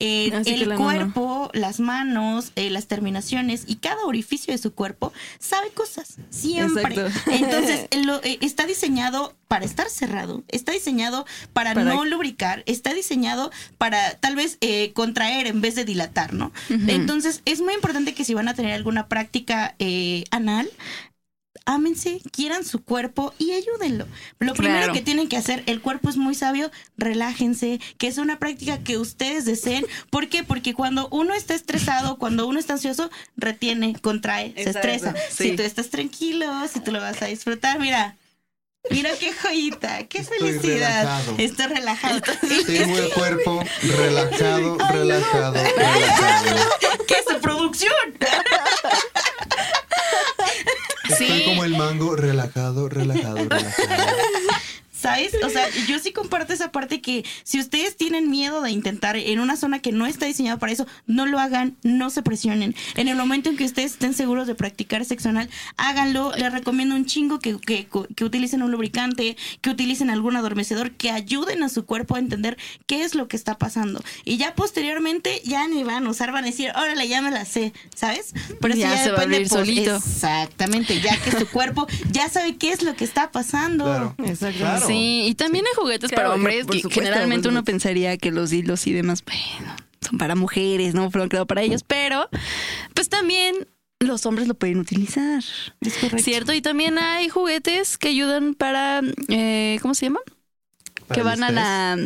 Speaker 4: Eh, el
Speaker 2: la mano.
Speaker 4: cuerpo, las manos, eh, las terminaciones y cada orificio de su cuerpo sabe cosas. Siempre.
Speaker 2: Exacto. [laughs]
Speaker 4: Entonces, lo- eh, está diseñado para estar cerrado, está diseñado para,
Speaker 2: Para-
Speaker 4: no lubricar, está diseñado para tal vez contraer en vez de dilatar, ¿no? Entonces, es muy importante que si van a tener alguna práctica anal, ámense, quieran su cuerpo y ayúdenlo. Lo primero
Speaker 1: Claro.
Speaker 4: que tienen que hacer, el cuerpo es muy sabio, relájense, que es una práctica que ustedes deseen. [laughs] ¿Por qué? Porque cuando uno está estresado, cuando uno está ansioso, retiene, contrae, se estresa.
Speaker 1: sí.
Speaker 4: Si tú estás tranquilo, si tú lo vas a disfrutar, mira. Mira qué joyita, qué
Speaker 3: Estoy
Speaker 4: felicidad.
Speaker 3: relajado.
Speaker 4: Estoy relajado.
Speaker 3: tengo [laughs] el cuerpo [laughs] relajado, relajado, relajado.
Speaker 4: ¿Qué es su producción?
Speaker 3: Estoy
Speaker 1: Sí.
Speaker 3: como el mango, relajado, relajado, relajado. [laughs]
Speaker 4: ¿Sabes? O sea, yo sí comparto esa parte que si ustedes tienen miedo de intentar en una zona que no está diseñada para eso, no lo hagan, no se presionen. En el momento en que ustedes estén seguros de practicar sexo anal, háganlo. Les recomiendo un chingo que, que, que utilicen un lubricante, que utilicen algún adormecedor, que ayuden a su cuerpo a entender qué es lo que está pasando. Y ya posteriormente, ya ni van a usar, van a decir, órale, ya me la sé, ¿sabes? Pero eso
Speaker 1: Ya
Speaker 4: ya,
Speaker 1: se va a
Speaker 4: depende
Speaker 1: abrir
Speaker 4: por-
Speaker 1: solito.
Speaker 4: Exactamente, ya que su cuerpo ya sabe qué es lo que está pasando.
Speaker 3: Claro.
Speaker 2: Exacto.
Speaker 3: Claro.
Speaker 1: Sí, y también hay juguetes
Speaker 2: Claro,
Speaker 1: para hombres que
Speaker 2: supuesto,
Speaker 1: generalmente uno pensaría que los hilos y demás, bueno, son para mujeres, no fueron creados para ellos, pero pues también los hombres lo pueden utilizar.
Speaker 4: Es correcto.
Speaker 1: ¿Cierto? Y también hay juguetes que ayudan para, eh, ¿cómo se llama? Que van a la...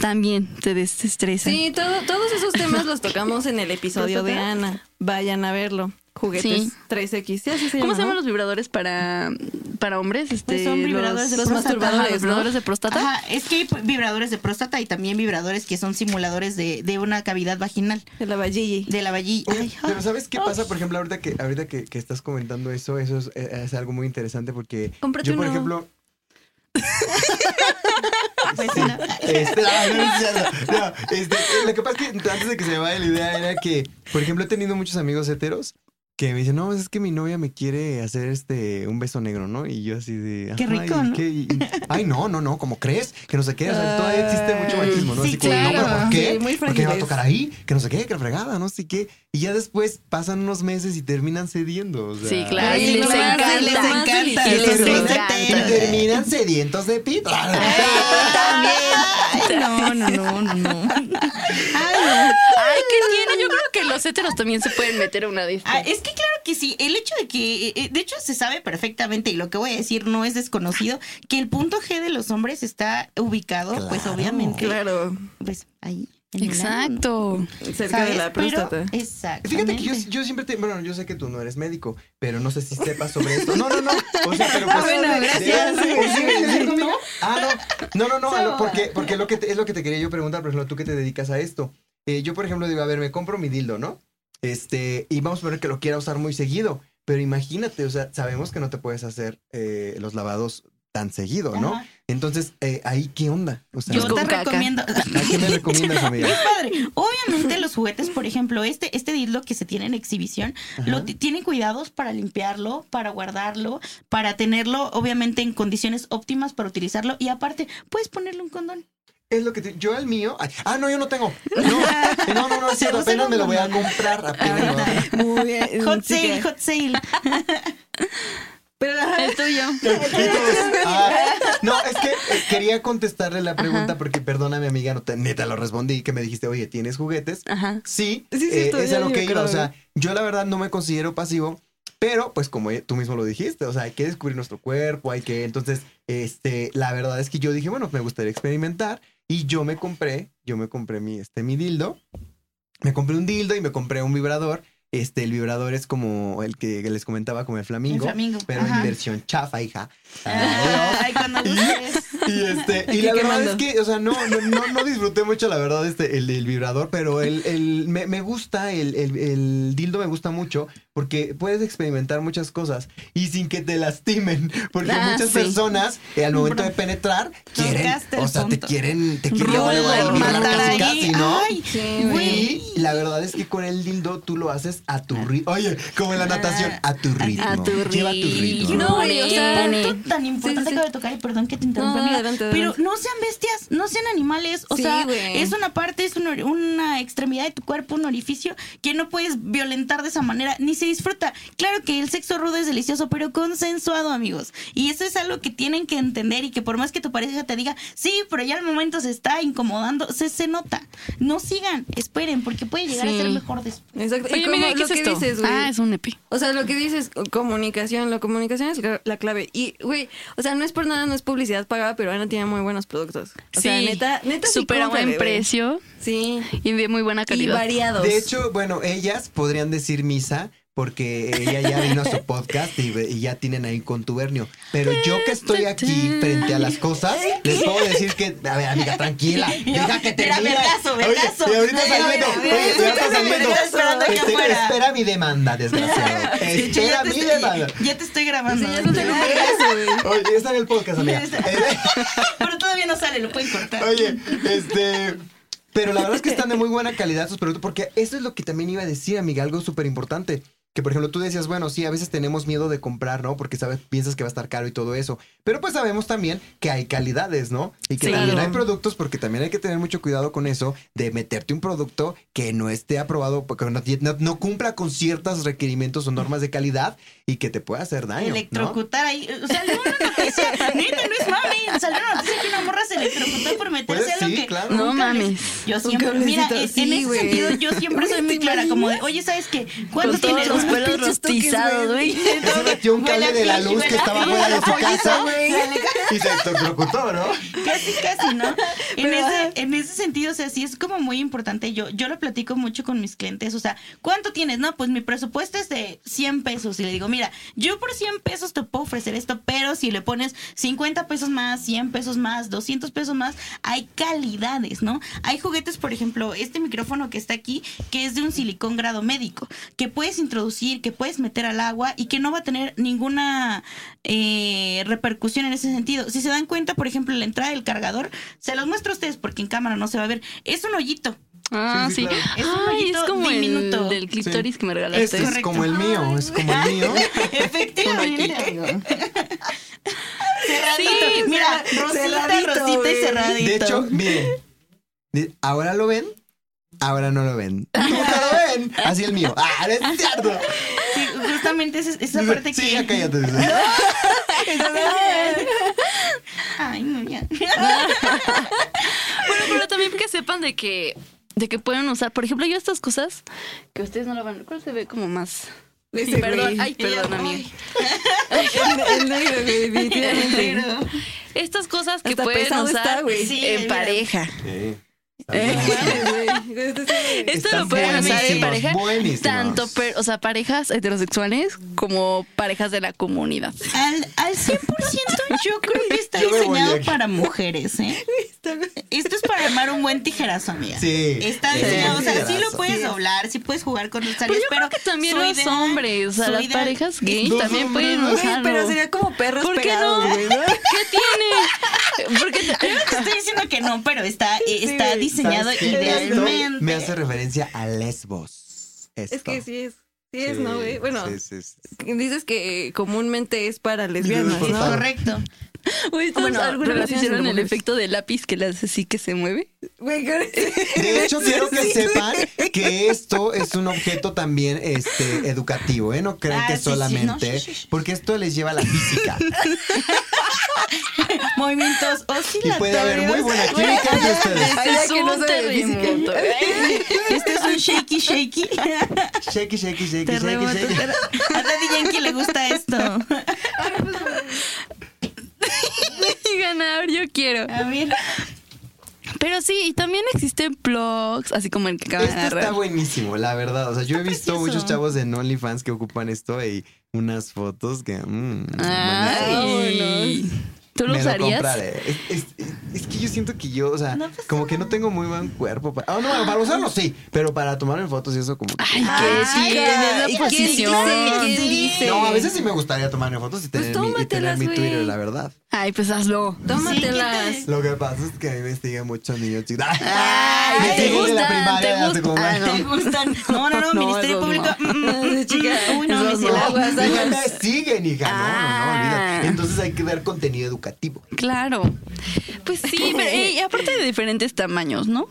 Speaker 1: También te desestresan.
Speaker 2: Sí, todo- todos esos temas los [laughs] tocamos en el episodio de. Ana. Vayan a verlo. Juguetes
Speaker 1: Sí.
Speaker 2: 3X. Sí, así se
Speaker 1: ¿Cómo
Speaker 2: llama,
Speaker 1: se llaman
Speaker 2: ¿no?
Speaker 1: los vibradores para, para hombres? Este,
Speaker 4: Pues son vibradores de
Speaker 1: los,
Speaker 2: próstata.
Speaker 1: Ajá,
Speaker 2: masturbadores,
Speaker 1: los
Speaker 2: ¿no?
Speaker 1: vibradores de próstata.
Speaker 4: Ajá, es que hay vibradores de próstata y también vibradores que son simuladores de, de una cavidad vaginal,
Speaker 2: De la Valligi.
Speaker 4: de la vagilla.
Speaker 3: Oye, pero. ¿sabes qué pasa? Por ejemplo, ahorita que ahorita que, que estás comentando eso, eso es, eh, es algo muy interesante porque
Speaker 2: Cómprate
Speaker 3: yo, por
Speaker 2: uno.
Speaker 3: ejemplo, [laughs]
Speaker 4: Pues,
Speaker 3: Sí,
Speaker 4: no.
Speaker 3: este, ay, no, es cierto. No, este, lo que pasa es que antes de que se me vaya la idea era que, por ejemplo, he tenido muchos amigos heteros que me dicen, no, es que mi novia me quiere hacer este un beso negro, ¿no? Y yo así de,
Speaker 4: Qué
Speaker 3: "Ajá,
Speaker 4: rico,
Speaker 3: ¿y
Speaker 4: ¿no?
Speaker 3: qué? Y- y- ay, no, no, no, ¿cómo crees? Que no sé qué, o sea, todavía existe mucho machismo, ¿no?
Speaker 4: Sí,
Speaker 3: así como, no, pero
Speaker 4: claro.
Speaker 3: ¿por qué?
Speaker 2: Sí, muy
Speaker 3: ¿Por qué me va a tocar ahí? Que no sé qué, que la fregada, no sé qué. Y ya después pasan unos meses y terminan cediendo, o sea.
Speaker 1: Sí, claro.
Speaker 2: Ay,
Speaker 1: y les encanta. Y les encanta.
Speaker 3: Y terminan sedientos de pito.
Speaker 4: Ay, no, no, no, no, no. [laughs]
Speaker 1: Ay, ¿qué tiene? Yo creo que los héteros también se pueden meter a una de estas.
Speaker 4: Ah, es que claro que sí, el hecho de que, eh, de hecho se sabe perfectamente, y lo que voy a decir no es desconocido, que el punto G de los hombres está ubicado, pues obviamente,
Speaker 2: Claro.
Speaker 4: pues ahí.
Speaker 1: Exacto.
Speaker 2: Cerca de la próstata.
Speaker 4: exactamente.
Speaker 3: Fíjate que yo, yo siempre te. Bueno, yo sé que tú no eres médico, pero no sé si sepas sobre esto. No, no, no. O sea, pero [laughs] pues.
Speaker 2: bueno, gracias.
Speaker 3: ¿Sí? ¿Sí? ¿Sí? ¿Conmigo? Ah, no. No, no, no. lo- porque porque lo que te- es lo que te quería yo preguntar, por ejemplo, tú que te dedicas a esto. Eh, yo, por ejemplo, digo, a ver, me compro mi dildo, ¿no? Este, y vamos a poner que lo quiera usar muy seguido. Pero imagínate, o sea, sabemos que no te puedes hacer eh, los lavados tan seguido, ¿no?
Speaker 4: Ajá.
Speaker 3: Entonces, eh, ahí, ¿qué onda? O sea,
Speaker 4: Yo te
Speaker 1: caca.
Speaker 4: recomiendo.
Speaker 3: ¿a qué me recomiendas, amiga?
Speaker 4: Padre, obviamente los juguetes, por ejemplo, este, este dildo que se tiene en exhibición, lo ti- tienen cuidados para limpiarlo, para guardarlo, para tenerlo, obviamente, en condiciones óptimas para utilizarlo. Y aparte, puedes ponerle un condón.
Speaker 3: Es lo que te- yo al mío. ay, ah, no, yo no tengo. [laughs] No, no, no, no, es cierto, apenas me lo voy a comprar. Apenas me lo voy a comprar.
Speaker 2: Muy bien.
Speaker 4: Hot sale, hot sale. [laughs]
Speaker 2: Pero [laughs]
Speaker 1: El tuyo.
Speaker 3: Ah, no, es que eh, quería contestarle la pregunta porque, perdona, mi amiga, no te, neta lo respondí, que me dijiste, oye, ¿tienes juguetes?
Speaker 1: Ajá.
Speaker 3: Sí,
Speaker 2: Sí, sí,
Speaker 3: eh, es a lo que iba. O sea, yo la verdad no me considero pasivo, pero pues como tú mismo lo dijiste, o sea, hay que descubrir nuestro cuerpo, hay que. Entonces, este, la verdad es que yo dije, bueno, me gustaría experimentar y yo me compré, yo me compré mi, este, mi dildo. Me compré un dildo y me compré un vibrador. Este, el vibrador es como el que les comentaba, como el flamingo.
Speaker 4: El flamingo,
Speaker 3: Pero
Speaker 4: ajá.
Speaker 3: en versión chafa, hija.
Speaker 4: Ay, cuando. [laughs]
Speaker 3: Y este, y la verdad
Speaker 2: quemando.
Speaker 3: es que, o sea, no, no, no, no disfruté mucho, la verdad, este, el, el vibrador, pero el, el, me, me gusta, el, el, el dildo me gusta mucho porque puedes experimentar muchas cosas y sin que te lastimen, porque
Speaker 1: Ah,
Speaker 3: muchas
Speaker 1: sí.
Speaker 3: personas eh, al momento de penetrar quieren, o sea, te
Speaker 4: punto.
Speaker 3: quieren, te quieren
Speaker 1: Rola,
Speaker 3: violar
Speaker 1: matar
Speaker 3: casi,
Speaker 1: ahí.
Speaker 3: casi, ¿no?
Speaker 4: Ay,
Speaker 2: Sí.
Speaker 3: Y la verdad es que con el dildo tú lo haces a tu ritmo. Oye, como en la natación, a tu ritmo.
Speaker 1: A tu
Speaker 3: Lleva tu ritmo.
Speaker 1: ritmo.
Speaker 4: No, güey, o sea, tan importante
Speaker 2: Sí, sí,
Speaker 4: que tocar, y perdón que te interrumpa,
Speaker 2: Adelante,
Speaker 4: pero no sean bestias, no sean animales, o
Speaker 2: Sí,
Speaker 4: sea,
Speaker 2: güey.
Speaker 4: es una parte, es un una extremidad de tu cuerpo, un orificio que no puedes violentar de esa manera, ni se disfruta. Claro que el sexo rudo es delicioso, pero consensuado, amigos, y eso es algo que tienen que entender y que por más que tu pareja te diga, sí, pero ya al momento se está incomodando, se, se nota. No sigan, esperen, porque puede llegar a ser mejor después.
Speaker 2: Exacto.
Speaker 1: Oye, amiga, ¿qué
Speaker 2: lo
Speaker 1: es
Speaker 2: que
Speaker 1: esto?
Speaker 2: dices, güey.
Speaker 1: ah, es un EP.
Speaker 2: O sea, lo que dices, comunicación, la comunicación es la- la clave. Y, güey, o sea, no es por nada, no es publicidad pagada, pero Ana tiene muy buenos productos. O sea, neta, neta sí
Speaker 1: Súper a buen precio
Speaker 2: Sí.
Speaker 1: y de muy buena
Speaker 2: Y
Speaker 1: calidad.
Speaker 2: variados.
Speaker 3: De hecho, bueno, ellas podrían decir misa porque ella ya vino a su podcast y, y ya tienen ahí contubernio. Pero yo que estoy aquí frente a las cosas, les puedo decir que, a ver, amiga, tranquila, deja que termine.
Speaker 4: vergazo,
Speaker 3: Oye,
Speaker 4: vergazo.
Speaker 3: y ahorita saliendo,
Speaker 4: mira, mira,
Speaker 3: oye, saliendo. Este, espera mi demanda, desgraciado. [laughs]
Speaker 4: De hecho, ya
Speaker 3: Espera mi
Speaker 4: estoy-
Speaker 3: demanda.
Speaker 4: Ya te estoy grabando.
Speaker 2: Sí, ya grabando,
Speaker 3: Oye, está en el podcast, amiga. [laughs]
Speaker 4: Pero todavía no sale, lo pueden cortar.
Speaker 3: Oye, este. Pero la verdad es que están de muy buena calidad sus productos, porque eso es lo que también iba a decir, amiga, algo súper importante. Que por ejemplo tú decías, bueno, sí, a veces tenemos miedo de comprar, ¿no? Porque sabes, piensas que va a estar caro y todo eso. Pero pues sabemos también que hay calidades, ¿no? Y que
Speaker 1: Sí.
Speaker 3: también
Speaker 2: Claro.
Speaker 3: hay productos, porque también hay que tener mucho cuidado con eso, de meterte un producto que no esté aprobado, porque no, no- no cumpla con ciertos requerimientos o normas de calidad y que te pueda hacer daño. ¿no?
Speaker 4: Electrocutar ahí. Salió una noticia. Neta, no es mami. Salió una noticia que una morra se electrocutó por meterse
Speaker 3: Pues
Speaker 4: algo
Speaker 3: sí,
Speaker 4: que.
Speaker 3: claro.
Speaker 1: No mames.
Speaker 4: Yo siempre. Mira,
Speaker 2: sí,
Speaker 4: en ese
Speaker 2: güey.
Speaker 4: sentido, yo siempre soy muy
Speaker 2: ¿Te
Speaker 4: clara. Como de, oye, ¿sabes qué? ¿Cuánto
Speaker 1: los
Speaker 2: Toques,
Speaker 1: rostizados, güey.
Speaker 3: Se [laughs] metió un cable de la luz que estaba fuera de su casa
Speaker 4: güey.
Speaker 3: y se electrocutó, ¿no?
Speaker 4: Casi, casi, ¿no? En ese, en ese sentido, o sea, sí es como muy importante. Yo, yo lo platico mucho con mis clientes. O sea, ¿cuánto tienes? No, pues mi presupuesto es de 100 pesos. Y le digo, mira, yo por 100 pesos te puedo ofrecer esto, pero si le pones 50 pesos más, 100 pesos más, 200 pesos más, hay calidades, ¿no? Hay juguetes, por ejemplo, este micrófono que está aquí, que es de un silicón grado médico, que puedes introducir, que puedes meter al agua y que no va a tener ninguna eh, repercusión en ese sentido. Si se dan cuenta, por ejemplo, la entrada del cargador, se los muestro a ustedes porque en cámara no se va a ver. Es un hoyito.
Speaker 1: Ah,
Speaker 3: Sí, sí,
Speaker 1: sí.
Speaker 3: claro.
Speaker 4: Es un
Speaker 1: Ay,
Speaker 4: hoyito
Speaker 1: es como
Speaker 4: diminuto.
Speaker 1: el del clítoris que me regalaste.
Speaker 3: Este es como el mío, es como el mío.
Speaker 4: Efectivamente. Cerradito.
Speaker 1: Sí,
Speaker 4: Mira, rosita,
Speaker 2: cerradito,
Speaker 4: rosita y cerradito.
Speaker 3: De hecho, miren, ahora lo ven, ahora no lo ven. [laughs] Nunca lo ven. Así el mío. Ah, no es cierto.
Speaker 4: Sí, justamente esa, esa parte
Speaker 3: Sí,
Speaker 4: que.
Speaker 3: ya cállate. [laughs] [laughs]
Speaker 4: Ay, no, ya. [laughs]
Speaker 1: Bueno, pero también que sepan de que de que pueden usar, por ejemplo, yo estas cosas que ustedes no lo van, ¿cuál se ve como más?
Speaker 2: Ese
Speaker 1: perdón, ay, perdón, amiga.
Speaker 2: El, el negro, güey, definitivamente.
Speaker 1: Estas cosas que
Speaker 2: Hasta
Speaker 1: pueden usar
Speaker 2: está.
Speaker 4: Sí,
Speaker 1: en
Speaker 4: mira.
Speaker 1: pareja.
Speaker 3: Sí. [laughs]
Speaker 1: Eh. Esto lo pueden usar en pareja,
Speaker 3: buenísimos.
Speaker 1: tanto, per- o sea, parejas heterosexuales como parejas de la comunidad.
Speaker 4: Al, al 100% [laughs] yo creo que está
Speaker 3: Yo
Speaker 4: diseñado para mujeres, ¿eh? Esto es para armar un buen tijerazo, amiga.
Speaker 3: Sí.
Speaker 4: Está
Speaker 3: Sí,
Speaker 4: diseñado, o sea, sí lo puedes doblar, sí puedes jugar con los
Speaker 1: Pero
Speaker 4: salios,
Speaker 1: yo
Speaker 4: pero
Speaker 1: creo que también los
Speaker 4: idea-
Speaker 1: hombres, o sea, las
Speaker 4: idea-
Speaker 1: parejas gays
Speaker 3: Los
Speaker 1: también
Speaker 3: hombres,
Speaker 1: pueden usarlo.
Speaker 2: pero sería como perros
Speaker 1: ¿Por qué
Speaker 2: pegados,
Speaker 1: no? ¿Qué tiene? Porque te-
Speaker 4: Yo no te estoy diciendo que no, pero está, está. Diseñado idealmente.
Speaker 3: Me hace referencia a Lesbos.
Speaker 2: Es que sí es. Sí es, ¿no, güey? Bueno,
Speaker 3: Sí, sí, sí.
Speaker 2: dices que comúnmente es para lesbianas, ¿no?
Speaker 4: correcto. [laughs]
Speaker 1: ¿todos
Speaker 2: Bueno,
Speaker 1: ¿alguna vez hicieron el efecto de lápiz que le hace así que se mueve? [laughs]
Speaker 3: De hecho, quiero que sepan que esto es un objeto también este, educativo, ¿eh? No crean
Speaker 4: Ah,
Speaker 3: que
Speaker 4: sí,
Speaker 3: solamente,
Speaker 4: sí, sí.
Speaker 3: porque esto les lleva a la física. [laughs]
Speaker 4: Movimientos
Speaker 3: Y
Speaker 4: oscilatorios.
Speaker 3: puede haber muy buena química entre ustedes.
Speaker 2: Ya
Speaker 1: es un
Speaker 2: de
Speaker 1: terremoto.
Speaker 4: Este es un shaky shaky.
Speaker 3: Shaky, shaky, shaky, shaky,
Speaker 4: Terremoto.
Speaker 3: shaky.
Speaker 4: A Daddy Yankee le gusta esto. [laughs]
Speaker 1: Ganar, yo quiero.
Speaker 4: A ver.
Speaker 1: Pero sí, y también existen blogs, así como el que acaba de
Speaker 3: Este está
Speaker 1: narrar.
Speaker 3: buenísimo, la verdad. O sea, yo he visto
Speaker 4: precioso.
Speaker 3: muchos chavos en OnlyFans que ocupan esto y unas fotos que. mm,
Speaker 1: Ay. ¿Tú lo
Speaker 3: me lo
Speaker 1: usarías?
Speaker 3: Es, es- es que yo siento que yo, o sea,
Speaker 4: No
Speaker 3: como que no tengo muy buen cuerpo. Para, ah, no, para usarlo sí, pero para tomarme fotos y eso como que...
Speaker 1: Ay, ¿qué
Speaker 2: dice?
Speaker 3: No, a veces sí me gustaría tomarme fotos y tener, mi, y tener mi. Twitter, la verdad.
Speaker 1: Ay, pues hazlo.
Speaker 2: Tómatelas.
Speaker 3: Lo que pasa es que a mí me sigue mucho niño chico. [laughs]
Speaker 1: Ay,
Speaker 3: Me
Speaker 1: te
Speaker 3: siguen de la
Speaker 1: gustan,
Speaker 3: primaria
Speaker 1: te gustan.
Speaker 3: secundaria.
Speaker 1: Ah,
Speaker 4: ¿Te
Speaker 1: no.
Speaker 4: gustan? [laughs] No, no, no,
Speaker 1: No,
Speaker 4: Ministerio Público.
Speaker 1: no.
Speaker 4: mm, mm.
Speaker 2: Chica,
Speaker 4: Uy, no,
Speaker 2: esos
Speaker 4: mi
Speaker 2: no. Aguas,
Speaker 3: No me siguen, hija. No, no, no,
Speaker 1: Ah.
Speaker 3: Entonces hay que dar contenido educativo.
Speaker 1: Claro. Pues sí, pero [laughs] eh, y aparte de diferentes tamaños, ¿no?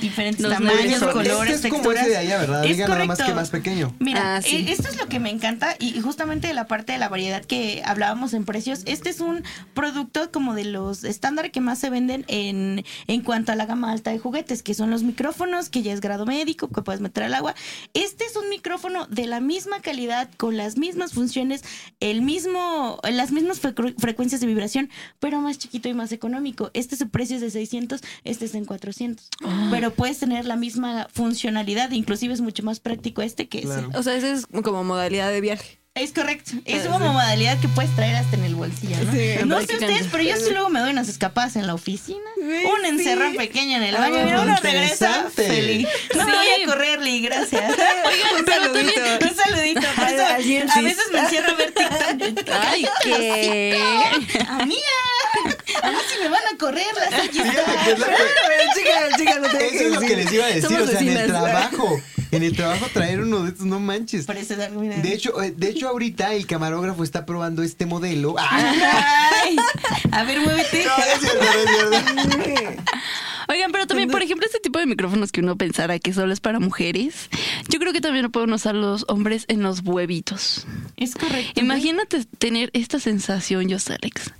Speaker 4: Diferentes
Speaker 1: Los
Speaker 4: tamaños,
Speaker 1: nuestros.
Speaker 4: colores,
Speaker 3: Este es como ese de allá, ¿verdad?
Speaker 4: Es
Speaker 3: Diga nada más
Speaker 4: correcto.
Speaker 3: que más pequeño.
Speaker 4: Mira,
Speaker 1: Ah, sí.
Speaker 4: eh, esto es lo que me encanta y justamente de la parte de la variedad que hablábamos en precios, este es un producto como de los estándar que más se venden en, en cuanto a la gama alta de juguetes, que son los micrófonos, que ya es grado médico, que puedes meter al agua. Este es un micrófono de la misma calidad, con las mismas funciones, el mismo, las mismas frecuencias de vibración, pero más chiquito y más económico. Este su precio es de 600, este es en 400. Pero puedes tener la misma funcionalidad, inclusive es mucho más práctico este que ese.
Speaker 2: O sea, esa es como modalidad de viaje.
Speaker 4: Es correcto. Es
Speaker 2: Ah,
Speaker 4: como modalidad que puedes traer hasta en el bolsillo, ¿no?
Speaker 2: Sí,
Speaker 4: no sé ustedes, pero yo sí luego me doy unas escapadas en la oficina. Un encerrón
Speaker 2: sí.
Speaker 4: pequeño en el
Speaker 2: Ah,
Speaker 4: baño. Mira, uno regresa feliz. No me
Speaker 1: Sí.
Speaker 4: voy a correrle, gracias. [laughs]
Speaker 2: Un saludito.
Speaker 4: Un saludito. Eso, a veces me encierro a ver TikTok. [laughs]
Speaker 1: Ay, ¿qué?
Speaker 4: Amiga, a mí si me van a correr las [laughs]
Speaker 3: Eso es lo que les iba a decir,
Speaker 2: Somos
Speaker 3: o sea, en el trabajo. En el trabajo traer uno de estos, no manches.
Speaker 4: Parece dar, mira.
Speaker 3: De hecho, eh, de hecho ahorita el camarógrafo está probando este modelo. [laughs]
Speaker 4: Ay, a ver, muévete.
Speaker 3: No, es cierto, es cierto. [laughs]
Speaker 1: Oigan, pero también, por ejemplo, este tipo de micrófonos que uno pensara que solo es para mujeres, yo creo que también lo pueden usar los hombres en los huevitos.
Speaker 4: Es correcto.
Speaker 1: Imagínate tener esta sensación, yo, Alex,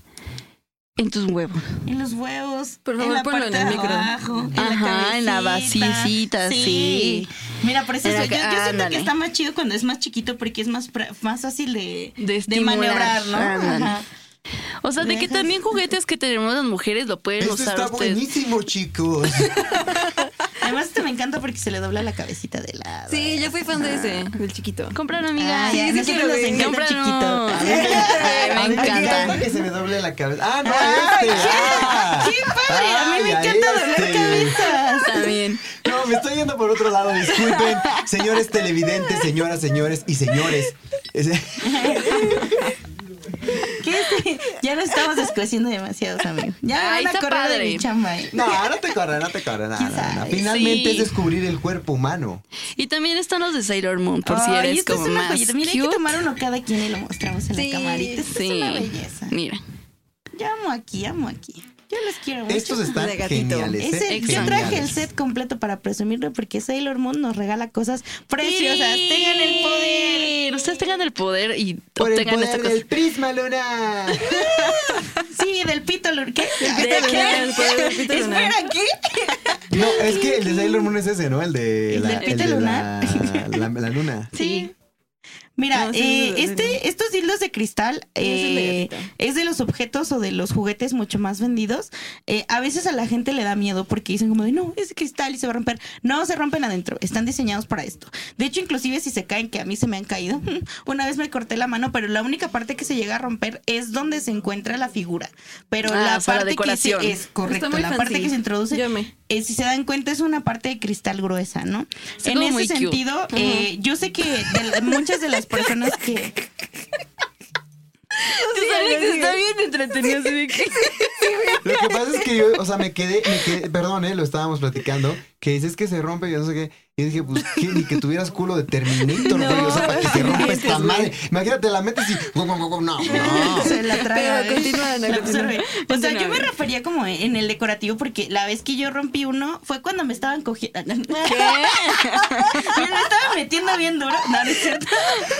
Speaker 1: en tus huevos.
Speaker 4: En los huevos.
Speaker 2: Por favor,
Speaker 4: en la
Speaker 2: ponlo
Speaker 4: parte
Speaker 2: en el
Speaker 4: de
Speaker 2: micro.
Speaker 4: abajo, en
Speaker 1: Ajá,
Speaker 4: la
Speaker 1: en la basicita, sí.
Speaker 4: Mira, por eso
Speaker 1: la
Speaker 4: yo, yo siento
Speaker 1: ándale.
Speaker 4: que está más chido cuando es más chiquito porque es más, más fácil de,
Speaker 1: De
Speaker 4: maniobrar, ¿no? Ajá.
Speaker 1: O sea, de que también juguetes que tenemos las mujeres lo pueden
Speaker 3: Esto
Speaker 1: usar
Speaker 3: está
Speaker 1: ustedes.
Speaker 3: buenísimo, chicos. [laughs]
Speaker 4: Además, este me encanta porque se le dobla la cabecita de lado.
Speaker 2: Sí, yo fui fan de ese, del chiquito.
Speaker 1: Cómpralo, amiga.
Speaker 4: Ah,
Speaker 2: sí
Speaker 4: nosotros
Speaker 2: quiero
Speaker 4: nos
Speaker 2: ver.
Speaker 4: encanta chiquito.
Speaker 1: Me- Ay, me
Speaker 3: A mí me
Speaker 1: encanta.
Speaker 3: que se me doble la cabeza. Ah, no, este. Ah.
Speaker 4: ¡Qué padre! A mí me encanta
Speaker 3: a
Speaker 4: doblar
Speaker 3: este.
Speaker 4: cabezas.
Speaker 1: También.
Speaker 3: No, me estoy yendo por otro lado, disculpen. Señores televidentes, señoras, señores y señores. [laughs]
Speaker 4: Ya nos estamos descueciendo demasiados, amigos. Ya me
Speaker 1: Ay,
Speaker 4: van a correr de
Speaker 1: padre.
Speaker 4: mi chamba. ¿eh?
Speaker 3: No, no te corre, no te corre. No, no, no. Finalmente
Speaker 1: Sí.
Speaker 3: es descubrir el cuerpo humano.
Speaker 1: Y también están los de Sailor Moon, por si
Speaker 4: Ay,
Speaker 1: eres como
Speaker 4: es
Speaker 1: más
Speaker 4: joyita. Mira, hay que
Speaker 1: cute.
Speaker 4: tomar uno cada quien y lo mostramos en
Speaker 2: Sí,
Speaker 4: la camarita. Esto
Speaker 1: Sí.
Speaker 4: es una belleza.
Speaker 1: Mira.
Speaker 4: Yo amo aquí, amo aquí. Yo los quiero mucho.
Speaker 3: Estos están
Speaker 2: De gatito.
Speaker 3: geniales.
Speaker 4: Ese-
Speaker 3: ¿eh?
Speaker 4: yo traje el set completo para presumirlo porque Sailor Moon nos regala cosas preciosas. Tengan el poder.
Speaker 1: Ustedes tengan el poder y
Speaker 3: Por el
Speaker 1: obtengan esta
Speaker 3: poder
Speaker 1: cosa.
Speaker 3: del prisma, Luna. [laughs]
Speaker 4: Sí, del pito lur- ¿Qué?
Speaker 2: pito
Speaker 4: ¿De
Speaker 2: lunar,
Speaker 4: qué?
Speaker 2: el poder del pito lunar.
Speaker 4: Espera, ¿qué?
Speaker 3: No, es que el de Sailor Moon es ese, ¿no? El de
Speaker 4: ¿El
Speaker 3: la,
Speaker 4: del pito
Speaker 3: de la,
Speaker 4: lunar?
Speaker 3: la, la luna.
Speaker 4: Sí. Mira,
Speaker 2: No, sí,
Speaker 4: eh,
Speaker 2: sí, sí, sí.
Speaker 4: este, estos dildos de cristal
Speaker 2: es el de
Speaker 4: eh, es de los objetos o de los juguetes mucho más vendidos. Eh, a veces a la gente le da miedo porque dicen como de no, es de cristal y se va a romper. No se rompen adentro, están diseñados para esto. De hecho, inclusive si se caen, que a mí se me han caído, [laughs] una vez me corté la mano, pero la única parte que se llega a romper es donde se encuentra la figura. Pero
Speaker 1: Ah,
Speaker 4: la parte que se, es correcto, la parte que se introduce eh, si se dan cuenta, es una parte de cristal gruesa, ¿no? En ese sentido, eh, yo sé que de la- muchas de las personas que.
Speaker 1: Pues Alex está bien entretenido que...
Speaker 3: Lo que pasa es que yo, o sea, me quedé, me quedé, perdón, eh, lo estábamos platicando, que dices que se rompe, yo no sé qué. Y dije, pues, ¿qué? Ni que tuvieras culo de Terminator, [laughs] güey. O sea, para que se rompa esta madre. Imagínate, la metes y. No, no, no. [laughs]
Speaker 4: Se la traga.
Speaker 2: Pero
Speaker 4: ¿eh?
Speaker 2: continúa, Ana,
Speaker 4: La
Speaker 2: continúa.
Speaker 4: absorbe. O sea, yo me refería como en el decorativo porque la vez que yo rompí uno fue cuando me estaban cogiendo. [laughs] ¿Qué? me lo estaba metiendo bien duro. No, no es cierto.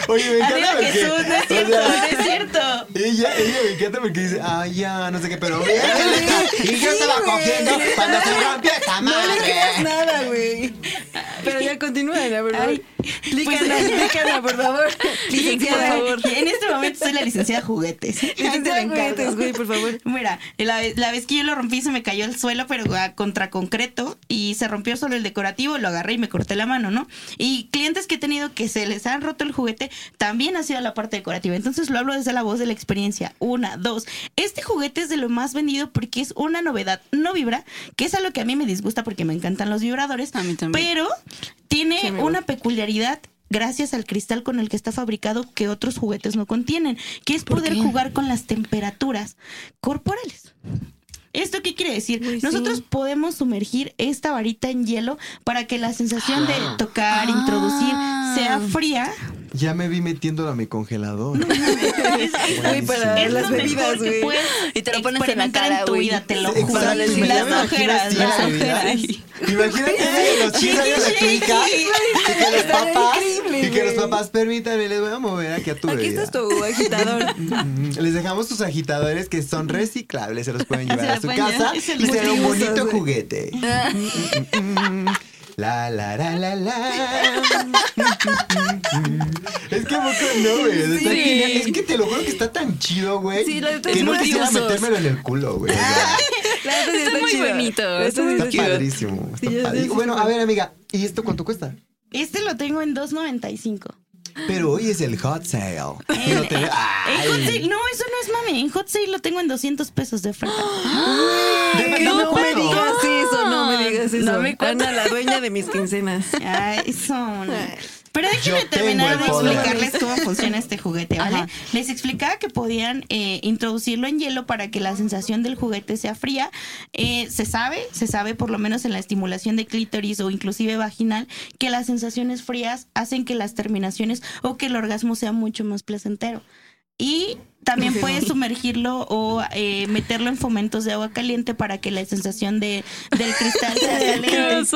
Speaker 3: Oye, me encanta
Speaker 4: Jesús, no es
Speaker 3: porque.
Speaker 4: cierto,
Speaker 3: o
Speaker 4: no
Speaker 3: sea,
Speaker 4: es cierto.
Speaker 3: Ella, ella me encanta porque dice, ay, ya, no sé qué, pero y yo estaba cogiendo cuando se rompió esta
Speaker 2: No le creas
Speaker 3: madre.
Speaker 2: Nada, güey. Pero ya continúa, Ana, por favor.
Speaker 4: Ay,
Speaker 2: Explícala,
Speaker 4: pues- [laughs]
Speaker 2: explícala, por favor. [laughs] Licenciada,
Speaker 4: Por favor. En este momento soy la licenciada juguetes. [laughs]
Speaker 2: Licenciada juguetes, güey, por favor.
Speaker 4: Mira, la, vez- la vez que yo lo rompí se me cayó al suelo, pero a contra concreto y se rompió solo el decorativo, lo agarré y me corté la mano, ¿no? Y clientes que he tenido que se les han roto el juguete también ha sido la parte decorativa. Entonces lo hablo desde la voz de la experiencia. Una, dos. Este juguete es de lo más vendido porque es una novedad. No vibra, que es algo que a mí me disgusta porque me encantan los vibradores.
Speaker 1: A mí también.
Speaker 4: Pero tiene una peculiaridad gracias al cristal con el que está fabricado que otros juguetes no contienen, que es poder
Speaker 1: qué?
Speaker 4: jugar con las temperaturas corporales. ¿Esto qué quiere decir?
Speaker 2: Uy, sí.
Speaker 4: Nosotros podemos sumergir esta varita en hielo para que la sensación de
Speaker 3: Ah.
Speaker 4: tocar,
Speaker 1: Ah.
Speaker 4: introducir, sea fría.
Speaker 3: Ya me vi metiéndola a mi congelador. [laughs]
Speaker 2: Güey, para
Speaker 4: Es
Speaker 2: las
Speaker 4: lo
Speaker 2: bebidas, güey.
Speaker 1: Y te lo pones en la cara,
Speaker 4: en tu vida, te lo juro.
Speaker 3: y me
Speaker 4: Las
Speaker 3: aquí
Speaker 4: ojeras, las ojeras.
Speaker 3: Imagínate los chicos de tu hija y que los papás y que los papás permítanme, les voy a mover aquí a tu
Speaker 2: Aquí
Speaker 3: bebida.
Speaker 2: está tu agitador. [laughs]
Speaker 3: Les dejamos tus agitadores que son reciclables, se los pueden llevar a su casa y será un bonito juguete. [laughs] La la la la la. Es que poco no, güey. Está
Speaker 1: Sí.
Speaker 3: genial. Es que te lo juro que está tan chido, güey.
Speaker 2: Sí, neta
Speaker 3: que no quisiera metérmelo en el culo, güey. [laughs]
Speaker 1: Está muy
Speaker 2: chido.
Speaker 1: bonito, está
Speaker 3: está
Speaker 2: chido.
Speaker 3: padrísimo. Está
Speaker 2: Sí,
Speaker 3: padrísimo.
Speaker 2: sí,
Speaker 3: Bueno, a ver, amiga, ¿y esto cuánto cuesta?
Speaker 4: Este lo tengo en 2.95.
Speaker 3: Pero hoy es el hot sale.
Speaker 4: En,
Speaker 3: Pero te-
Speaker 4: en
Speaker 3: Ay.
Speaker 4: Hot Sale, no, eso no es mami. En Hot Sale lo tengo en 200 pesos de oferta. [gasps]
Speaker 3: Deme-
Speaker 2: No,
Speaker 3: dame
Speaker 2: me digas eso, no me digas eso.
Speaker 1: No me cuentes.
Speaker 2: Ana, la dueña de mis quincenas.
Speaker 4: Ay, son. Pero déjenme terminar de explicarles cómo funciona este juguete, ¿vale?
Speaker 1: Ajá.
Speaker 4: Les explicaba que podían eh, introducirlo en hielo para que la sensación del juguete sea fría. Eh, se sabe, se sabe por lo menos en la estimulación de clítoris o inclusive vaginal, que las sensaciones frías hacen que las terminaciones o que el orgasmo sea mucho más placentero. Y también puedes sumergirlo o eh, meterlo en fomentos de agua caliente para que la sensación de, del cristal sea [laughs] caliente.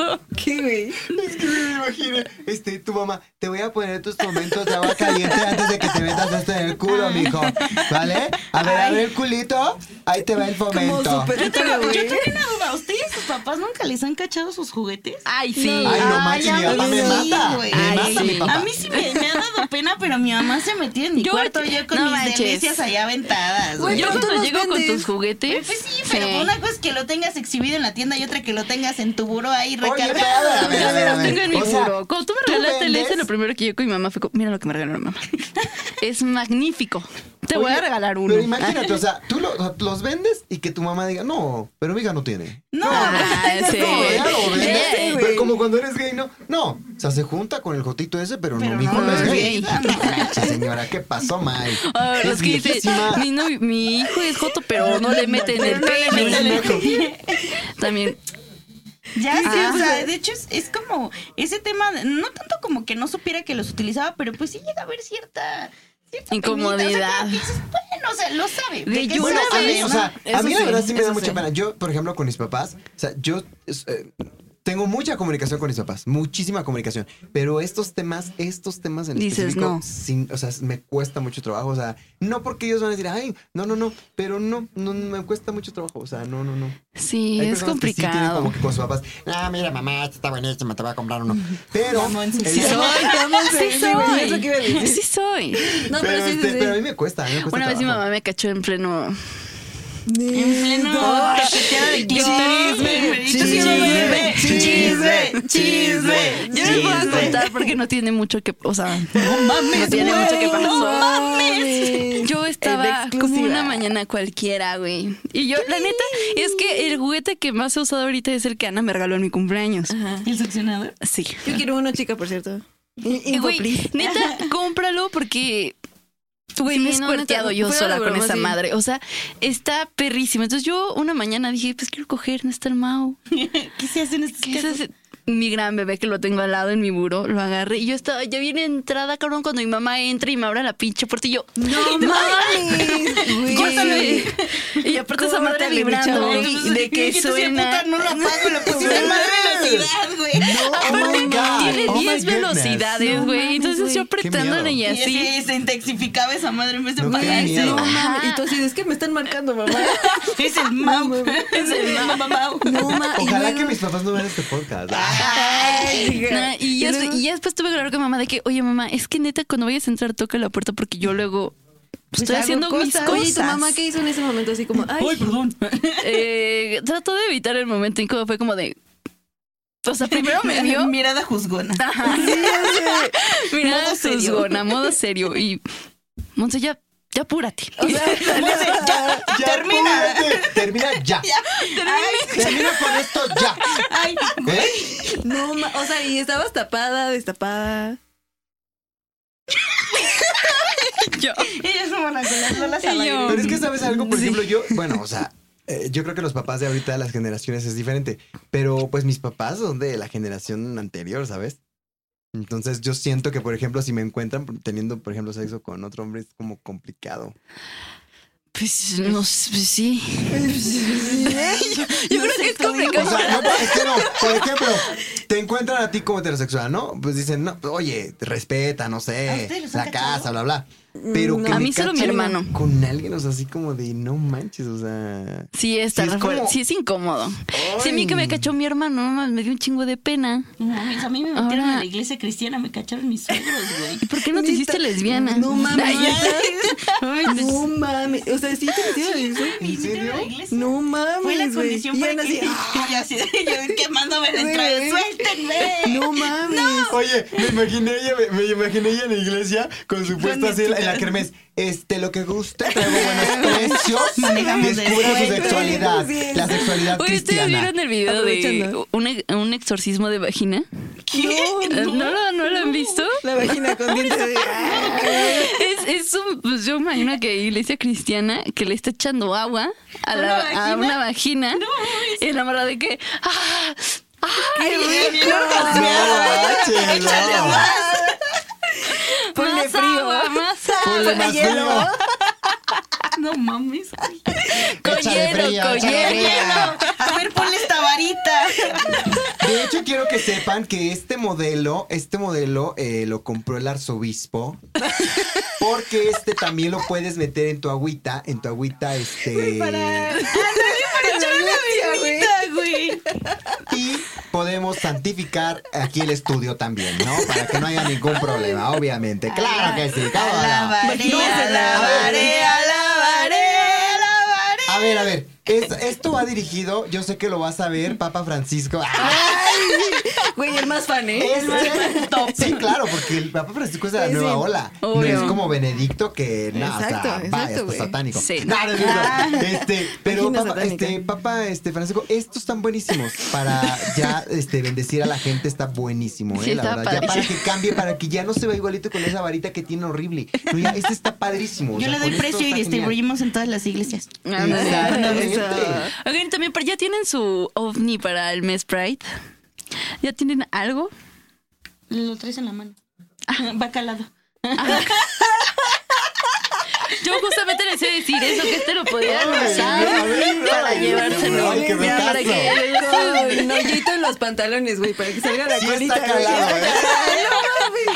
Speaker 2: ¿Qué, güey?
Speaker 3: Es que me imagino, este, tu mamá, te voy a poner tus momentos de agua caliente antes de que te metas esto en el culo, mijo. ¿Vale? A ver, abre el culito, ahí te va el fomento.
Speaker 4: Yo tengo, yo tengo una duda. ¿A ¿Ustedes, sus papás, nunca les han cachado sus juguetes?
Speaker 1: Ay, sí.
Speaker 3: Ay, no manches, mi
Speaker 4: a
Speaker 3: papá
Speaker 4: mí
Speaker 3: me
Speaker 4: sí,
Speaker 3: mata.
Speaker 4: güey.
Speaker 3: Me
Speaker 1: Ay,
Speaker 3: mata
Speaker 1: sí.
Speaker 3: mi papá.
Speaker 4: A mí sí me, me ha dado pena, pero mi mamá se metió en mi
Speaker 1: Yo-
Speaker 4: cuarto yo con
Speaker 1: no
Speaker 4: mis
Speaker 1: manches.
Speaker 4: delicias allá aventadas.
Speaker 2: Güey.
Speaker 1: Yo cuando llego con tus juguetes.
Speaker 4: Pues sí, pero una cosa es que lo tengas exhibido en la tienda y otra que lo tengas en tu buró ahí recargado.
Speaker 3: a
Speaker 1: Los
Speaker 3: ver.
Speaker 1: tengo en mi
Speaker 3: O sea,
Speaker 1: buró. Cuando tú me
Speaker 3: ¿tú
Speaker 1: regalaste el ese, lo primero que yo con mi mamá fue mira lo que me regaló mi mamá. [laughs] es magnífico. Te voy a regalar uno.
Speaker 3: Pero imagínate, o [laughs] sea, tú lo- los vendes y que tu mamá diga, no, pero mi hija no tiene.
Speaker 4: No,
Speaker 1: Ah, [laughs] sí.
Speaker 3: No, ya lo vendes.
Speaker 1: Sí,
Speaker 3: Pero como cuando eres gay, no. No, o sea, se junta con el jotito ese, pero,
Speaker 4: Pero
Speaker 3: no, mi hijo
Speaker 4: no
Speaker 3: no es
Speaker 4: es
Speaker 3: gay.
Speaker 4: gay.
Speaker 3: No manches, señora, ¿qué pasó, May? [laughs]
Speaker 1: Ah,
Speaker 3: Es
Speaker 1: los que dice, mi, mi hijo es joto, pero no le meten el pene. También.
Speaker 4: Ya sí,
Speaker 1: Ah.
Speaker 4: o sea, de hecho es, es como ese tema, no tanto como que no supiera que los utilizaba, pero pues sí llega a haber cierta
Speaker 1: Incomodidad.
Speaker 4: que dices, bueno, o sea, lo sabe. Qué
Speaker 1: yo
Speaker 3: Bueno,
Speaker 1: una
Speaker 3: a mí,
Speaker 1: vez-
Speaker 3: o sea, a mí la verdad sí me da mucha
Speaker 2: sí.
Speaker 3: pena. Yo, por ejemplo, con mis papás, o sea, yo eh, tengo mucha comunicación con mis papás, muchísima comunicación, pero estos temas, estos temas en
Speaker 1: Dices,
Speaker 3: específico,
Speaker 1: no.
Speaker 3: sin- o sea, me cuesta mucho trabajo, o sea, no porque ellos van a decir, ay, no, no, no, pero no, no, me cuesta mucho trabajo, o sea, no, no, no.
Speaker 1: Sí,
Speaker 3: Hay
Speaker 1: es
Speaker 3: personas que sí tienen
Speaker 1: complicado.
Speaker 3: como que con sus papás, ah, mira, mamá, está buenísima, te voy a comprar uno. Pero,
Speaker 4: Mamón, sí
Speaker 1: Sí soy. Sí
Speaker 2: sí,
Speaker 1: soy. Sí soy.
Speaker 2: No,
Speaker 3: pero,
Speaker 2: pero sí,
Speaker 3: este,
Speaker 2: sí, sí.
Speaker 3: pero a mí me cuesta, a mí me cuesta
Speaker 1: Una vez mi mamá me cachó en pleno
Speaker 4: En pleno toqueteo de clítoris,
Speaker 2: Chisme, chisme, chisme.
Speaker 1: Yo les voy a contar porque no tiene mucho que, o sea, no mames, no tiene mucho que pasó.
Speaker 2: No mames. [laughs]
Speaker 1: Yo estaba como una mañana cualquiera, güey. Y yo, la neta, es que el juguete que más he usado ahorita es el que Ana me regaló en mi cumpleaños.
Speaker 4: ¿El succionador?
Speaker 1: Sí.
Speaker 2: Yo quiero uno, chica, por cierto.
Speaker 1: Güey, neta, [laughs] cómpralo porque Güey, me he
Speaker 2: no,
Speaker 1: escuerteado
Speaker 2: neta,
Speaker 1: yo sola con esa
Speaker 2: sí.
Speaker 1: madre. O sea, está perrísima. Entonces yo una mañana dije, pues quiero coger, no está el Mau. [laughs]
Speaker 4: ¿Qué se hace en estos
Speaker 1: ¿Qué
Speaker 4: casos?
Speaker 1: ese? Mi gran bebé que lo tengo al lado en mi buró, lo agarré y yo estaba ya bien entrada, cabrón, cuando mi mamá entra y me abre la pinche puerta y yo,
Speaker 2: No [laughs] mames, güey.
Speaker 1: ¡córtale! Y aparte esa madre
Speaker 2: Córtale,
Speaker 1: vibrando
Speaker 2: mi chavo.
Speaker 1: y de que suena.
Speaker 4: puta, no lo apago, puse más velocidad, güey. [laughs]
Speaker 1: Tiene
Speaker 3: Oh my
Speaker 1: 10
Speaker 3: goodness.
Speaker 1: velocidades,
Speaker 4: No
Speaker 1: güey. Entonces
Speaker 4: güey.
Speaker 1: yo apretándole y
Speaker 3: miedo.
Speaker 4: Y
Speaker 1: así.
Speaker 4: así se intensificaba esa madre en vez de
Speaker 3: No,
Speaker 4: apagarse.
Speaker 2: No mames. Y tú así, es que me están marcando, mamá. [laughs]
Speaker 4: Es el mau. Es el mau. mau.
Speaker 2: No mames.
Speaker 3: Ojalá que mis papás no vean este podcast.
Speaker 2: Ay,
Speaker 1: Nah, y, ya,
Speaker 2: luego-
Speaker 1: y ya después tuve que hablar con mamá de que, oye mamá, es que neta cuando vayas a entrar toca la puerta porque yo luego pues, estoy
Speaker 4: hago
Speaker 1: haciendo mis
Speaker 4: cosas.
Speaker 2: Oye, ¿y tu mamá qué hizo en ese momento? Así como, ay,
Speaker 4: perdón. [laughs]
Speaker 1: Eh, trató de evitar el momento incómodo, fue como de... O sea, primero me vio... [laughs]
Speaker 4: Mirada juzgona. [laughs]
Speaker 1: Mira,
Speaker 4: Modo serio.
Speaker 1: juzgona, modo serio. Y, Monse, ya, ya apúrate. [laughs]
Speaker 4: ya,
Speaker 3: Ya,
Speaker 4: termina.
Speaker 3: apúrate. Termina [laughs] ya. Termina con esto ya.
Speaker 4: Ay,
Speaker 3: ¿Eh?
Speaker 2: no ma- O sea, y estabas tapada, destapada.
Speaker 1: Yo.
Speaker 4: ellas no van a con las.
Speaker 3: Pero es que sabes algo, por
Speaker 1: Sí.
Speaker 3: ejemplo, yo, bueno, o sea, eh, yo creo que los papás de ahorita de las generaciones es diferente, pero pues mis papás son de la generación anterior, ¿sabes? Entonces yo siento que, por ejemplo, si me encuentran teniendo, por ejemplo, sexo con otro hombre es como complicado.
Speaker 1: Pues, no sé, pues, sí. [laughs]
Speaker 2: Yo
Speaker 1: creo que es
Speaker 3: O
Speaker 1: complicado.
Speaker 3: sea, no, es que no, por ejemplo, te encuentran a ti como heterosexual, ¿no? Pues dicen, no, oye, respeta, no
Speaker 4: ¿A
Speaker 3: sé, la
Speaker 4: cachado?
Speaker 3: casa, bla, bla. Pero que
Speaker 1: A
Speaker 3: me
Speaker 1: mí solo mi hermano.
Speaker 3: Con alguien, o sea, así como de no manches, o sea.
Speaker 1: Sí, está
Speaker 3: Sí, es
Speaker 1: re-
Speaker 3: como-
Speaker 1: sí es incómodo. Sí, a mí que me cachó mi hermano, no mames, me dio un chingo de pena.
Speaker 4: No mames, a mí me metieron
Speaker 1: Ahora-
Speaker 4: a la iglesia cristiana, me cacharon mis suegros, güey.
Speaker 1: ¿Y por qué no te hiciste lesbiana?
Speaker 2: No [laughs] mames.
Speaker 1: Ay,
Speaker 4: Ay,
Speaker 2: No mames. O sea, sí te metieron eso.
Speaker 3: ¿En serio?
Speaker 2: No mames.
Speaker 4: Fue la
Speaker 2: güey.
Speaker 4: condición
Speaker 2: Y
Speaker 4: para que
Speaker 2: así, [laughs]
Speaker 4: yo así, yo quemándome entrada,
Speaker 2: Güey.
Speaker 4: suéltenme.
Speaker 2: No mames.
Speaker 3: Oye, me imaginé ella, me, me imaginé ella en la iglesia con su puesta así en la, [laughs] kermés. Este, lo que guste, traigo buenos [laughs] precios.
Speaker 4: Manejamos
Speaker 3: Descubra su sexualidad, la sexualidad
Speaker 1: Oye, ¿ustedes
Speaker 3: cristiana.
Speaker 1: vieron el video de
Speaker 2: Aprovechando.
Speaker 1: un, un exorcismo de vagina?
Speaker 4: ¿Qué?
Speaker 1: Eh, ¿No, lo, ¿No lo han visto?
Speaker 2: La vagina con [laughs] dientes de.
Speaker 1: Es, es un, pues yo imagino que iglesia cristiana que le está echando agua a, la,
Speaker 4: ¿Una
Speaker 1: a
Speaker 4: vagina?
Speaker 1: una vagina y la morra de que ¡ah!
Speaker 4: Bien
Speaker 3: No manches, no.
Speaker 4: más.
Speaker 2: Ponle
Speaker 1: más
Speaker 2: frío.
Speaker 1: agua, más
Speaker 3: Ponle más frío. [laughs]
Speaker 4: No mames.
Speaker 1: Hielo, hielo.
Speaker 3: frío.
Speaker 4: A ver, ponle esta varita.
Speaker 3: De hecho, quiero que sepan que este modelo, este modelo eh, lo compró el arzobispo. Porque este también lo puedes meter en tu agüita, en tu agüita, este.
Speaker 4: güey.
Speaker 3: Y podemos santificar aquí el estudio también, ¿no? Para que no haya ningún problema, obviamente. Claro que sí, claro.
Speaker 4: Alabaré,
Speaker 3: No,
Speaker 4: alabaré, alabaré, alabaré.
Speaker 3: A ver, a ver. Es- esto va dirigido, yo sé que lo vas a ver, Papa Francisco.
Speaker 2: Güey, el más fan, ¿eh?
Speaker 3: Este- sí, claro, porque el Papa Francisco es de la
Speaker 2: Sí,
Speaker 3: nueva
Speaker 2: sí.
Speaker 3: ola. No es como Benedicto que nada,
Speaker 2: Exacto,
Speaker 3: o sea,
Speaker 2: exacto,
Speaker 3: vaya, está
Speaker 2: güey.
Speaker 3: satánico.
Speaker 1: Sí.
Speaker 3: No, no, no, no. Este, pero Papa, este, Papa este, Francisco, estos están buenísimos para ya este, bendecir a la gente, está buenísimo, ¿eh?
Speaker 1: Sí,
Speaker 3: la verdad. Ya para que cambie, para que ya no se vea igualito con esa varita que tiene horrible. No, ya, este está padrísimo. o
Speaker 4: Yo
Speaker 3: sea,
Speaker 4: le doy precio y distribuimos en todas las iglesias.
Speaker 1: Ándale. Oigan, también pero ya tienen su ovni para el mes Pride. ¿Ya tienen algo?
Speaker 4: Lo traes en la mano. Va calado.
Speaker 1: Yo justamente les a decir eso, que este lo podían
Speaker 3: Ay,
Speaker 1: usar para llevárselo.
Speaker 3: ay, qué
Speaker 1: Ya, para
Speaker 3: becazo.
Speaker 1: que-
Speaker 2: Con hoyito en los pantalones, güey, para que salga la
Speaker 3: Sí
Speaker 2: colita.
Speaker 3: está calado, ¿eh?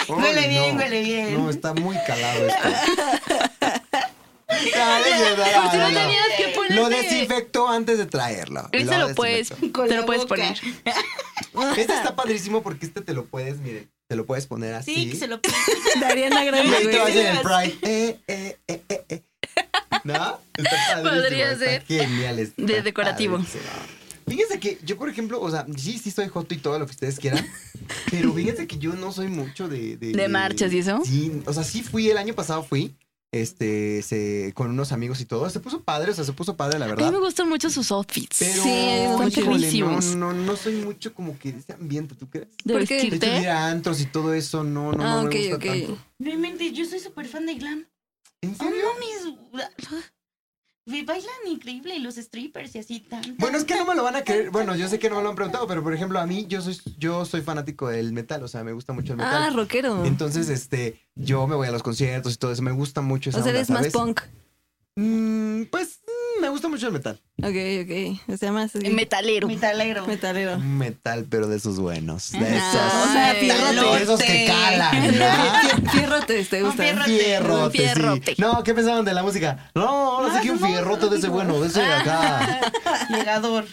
Speaker 3: Ay,
Speaker 4: Huele bien,
Speaker 3: no.
Speaker 4: huele bien.
Speaker 3: No, está muy calado esto. [laughs]
Speaker 1: Si no tenías que.
Speaker 3: Lo desinfectó antes de traerlo.
Speaker 1: Este lo puedes,
Speaker 3: desinfectó.
Speaker 1: te lo puedes poner. [laughs]
Speaker 3: Este está padrísimo porque este te lo puedes, miren, te lo puedes poner así.
Speaker 4: Sí, que se lo
Speaker 2: Dariana [laughs]
Speaker 3: Y
Speaker 2: Grande,
Speaker 3: ahí te vas
Speaker 2: güey.
Speaker 3: en el Pride. Eh, eh, eh, eh, eh. ¿No? Está padrísimo.
Speaker 1: Podría
Speaker 3: está
Speaker 1: ser.
Speaker 3: Genial. está
Speaker 1: De decorativo.
Speaker 3: padrísimo. Fíjense que yo, por ejemplo, o sea, sí, sí soy joto y todo lo que ustedes quieran, pero fíjense que yo no soy mucho de...
Speaker 1: ¿De marchas y eso?
Speaker 3: Sí, o sea, sí fui, el año pasado fui, este, se, con unos amigos y todo, se puso padre, o sea, se puso padre, la
Speaker 1: A mí
Speaker 3: verdad.
Speaker 1: me gustan mucho sus outfits.
Speaker 3: Pero,
Speaker 2: Sí,
Speaker 1: perrísimos.
Speaker 3: no, no, no soy mucho como que de ese ambiente, ¿tú crees?
Speaker 1: de
Speaker 2: ¿por qué?
Speaker 3: De hecho, ir a antros y todo eso, no, no,
Speaker 2: Ah,
Speaker 3: no
Speaker 2: ok,
Speaker 3: me gusta
Speaker 2: ok.
Speaker 3: tanto.
Speaker 4: Realmente, yo soy súper fan de glam.
Speaker 3: ¿En
Speaker 4: Oh, mames. Me Bailan increíble y los strippers y así tan.
Speaker 3: Bueno, es que no me lo van a creer. Bueno, yo sé que no me lo han preguntado, pero por ejemplo, a mí yo soy, yo soy fanático del metal, o sea, me gusta mucho el metal.
Speaker 2: Ah, rockero.
Speaker 3: Entonces, este, yo me voy a los conciertos y todo eso, me gusta mucho esa
Speaker 2: o sea,
Speaker 3: onda,
Speaker 2: eres más punk.
Speaker 3: Mm, pues mm, me gusta mucho el metal.
Speaker 2: Ok, ok. O sea, más así,
Speaker 1: Metalero.
Speaker 4: Metalero.
Speaker 2: metalero.
Speaker 3: Metal, pero de esos buenos. De esos.
Speaker 2: O sea, fierrote.
Speaker 3: de esos que calan. ¿no? [laughs]
Speaker 2: Fierrotes, ¿te gusta?
Speaker 4: fierro-
Speaker 3: Fierrote,
Speaker 1: Fierrote.
Speaker 3: sí. No, ¿qué pensaban de la música? No, ahora sí que un fierrote de ese bueno, de ese de acá. [laughs]
Speaker 4: Llegador.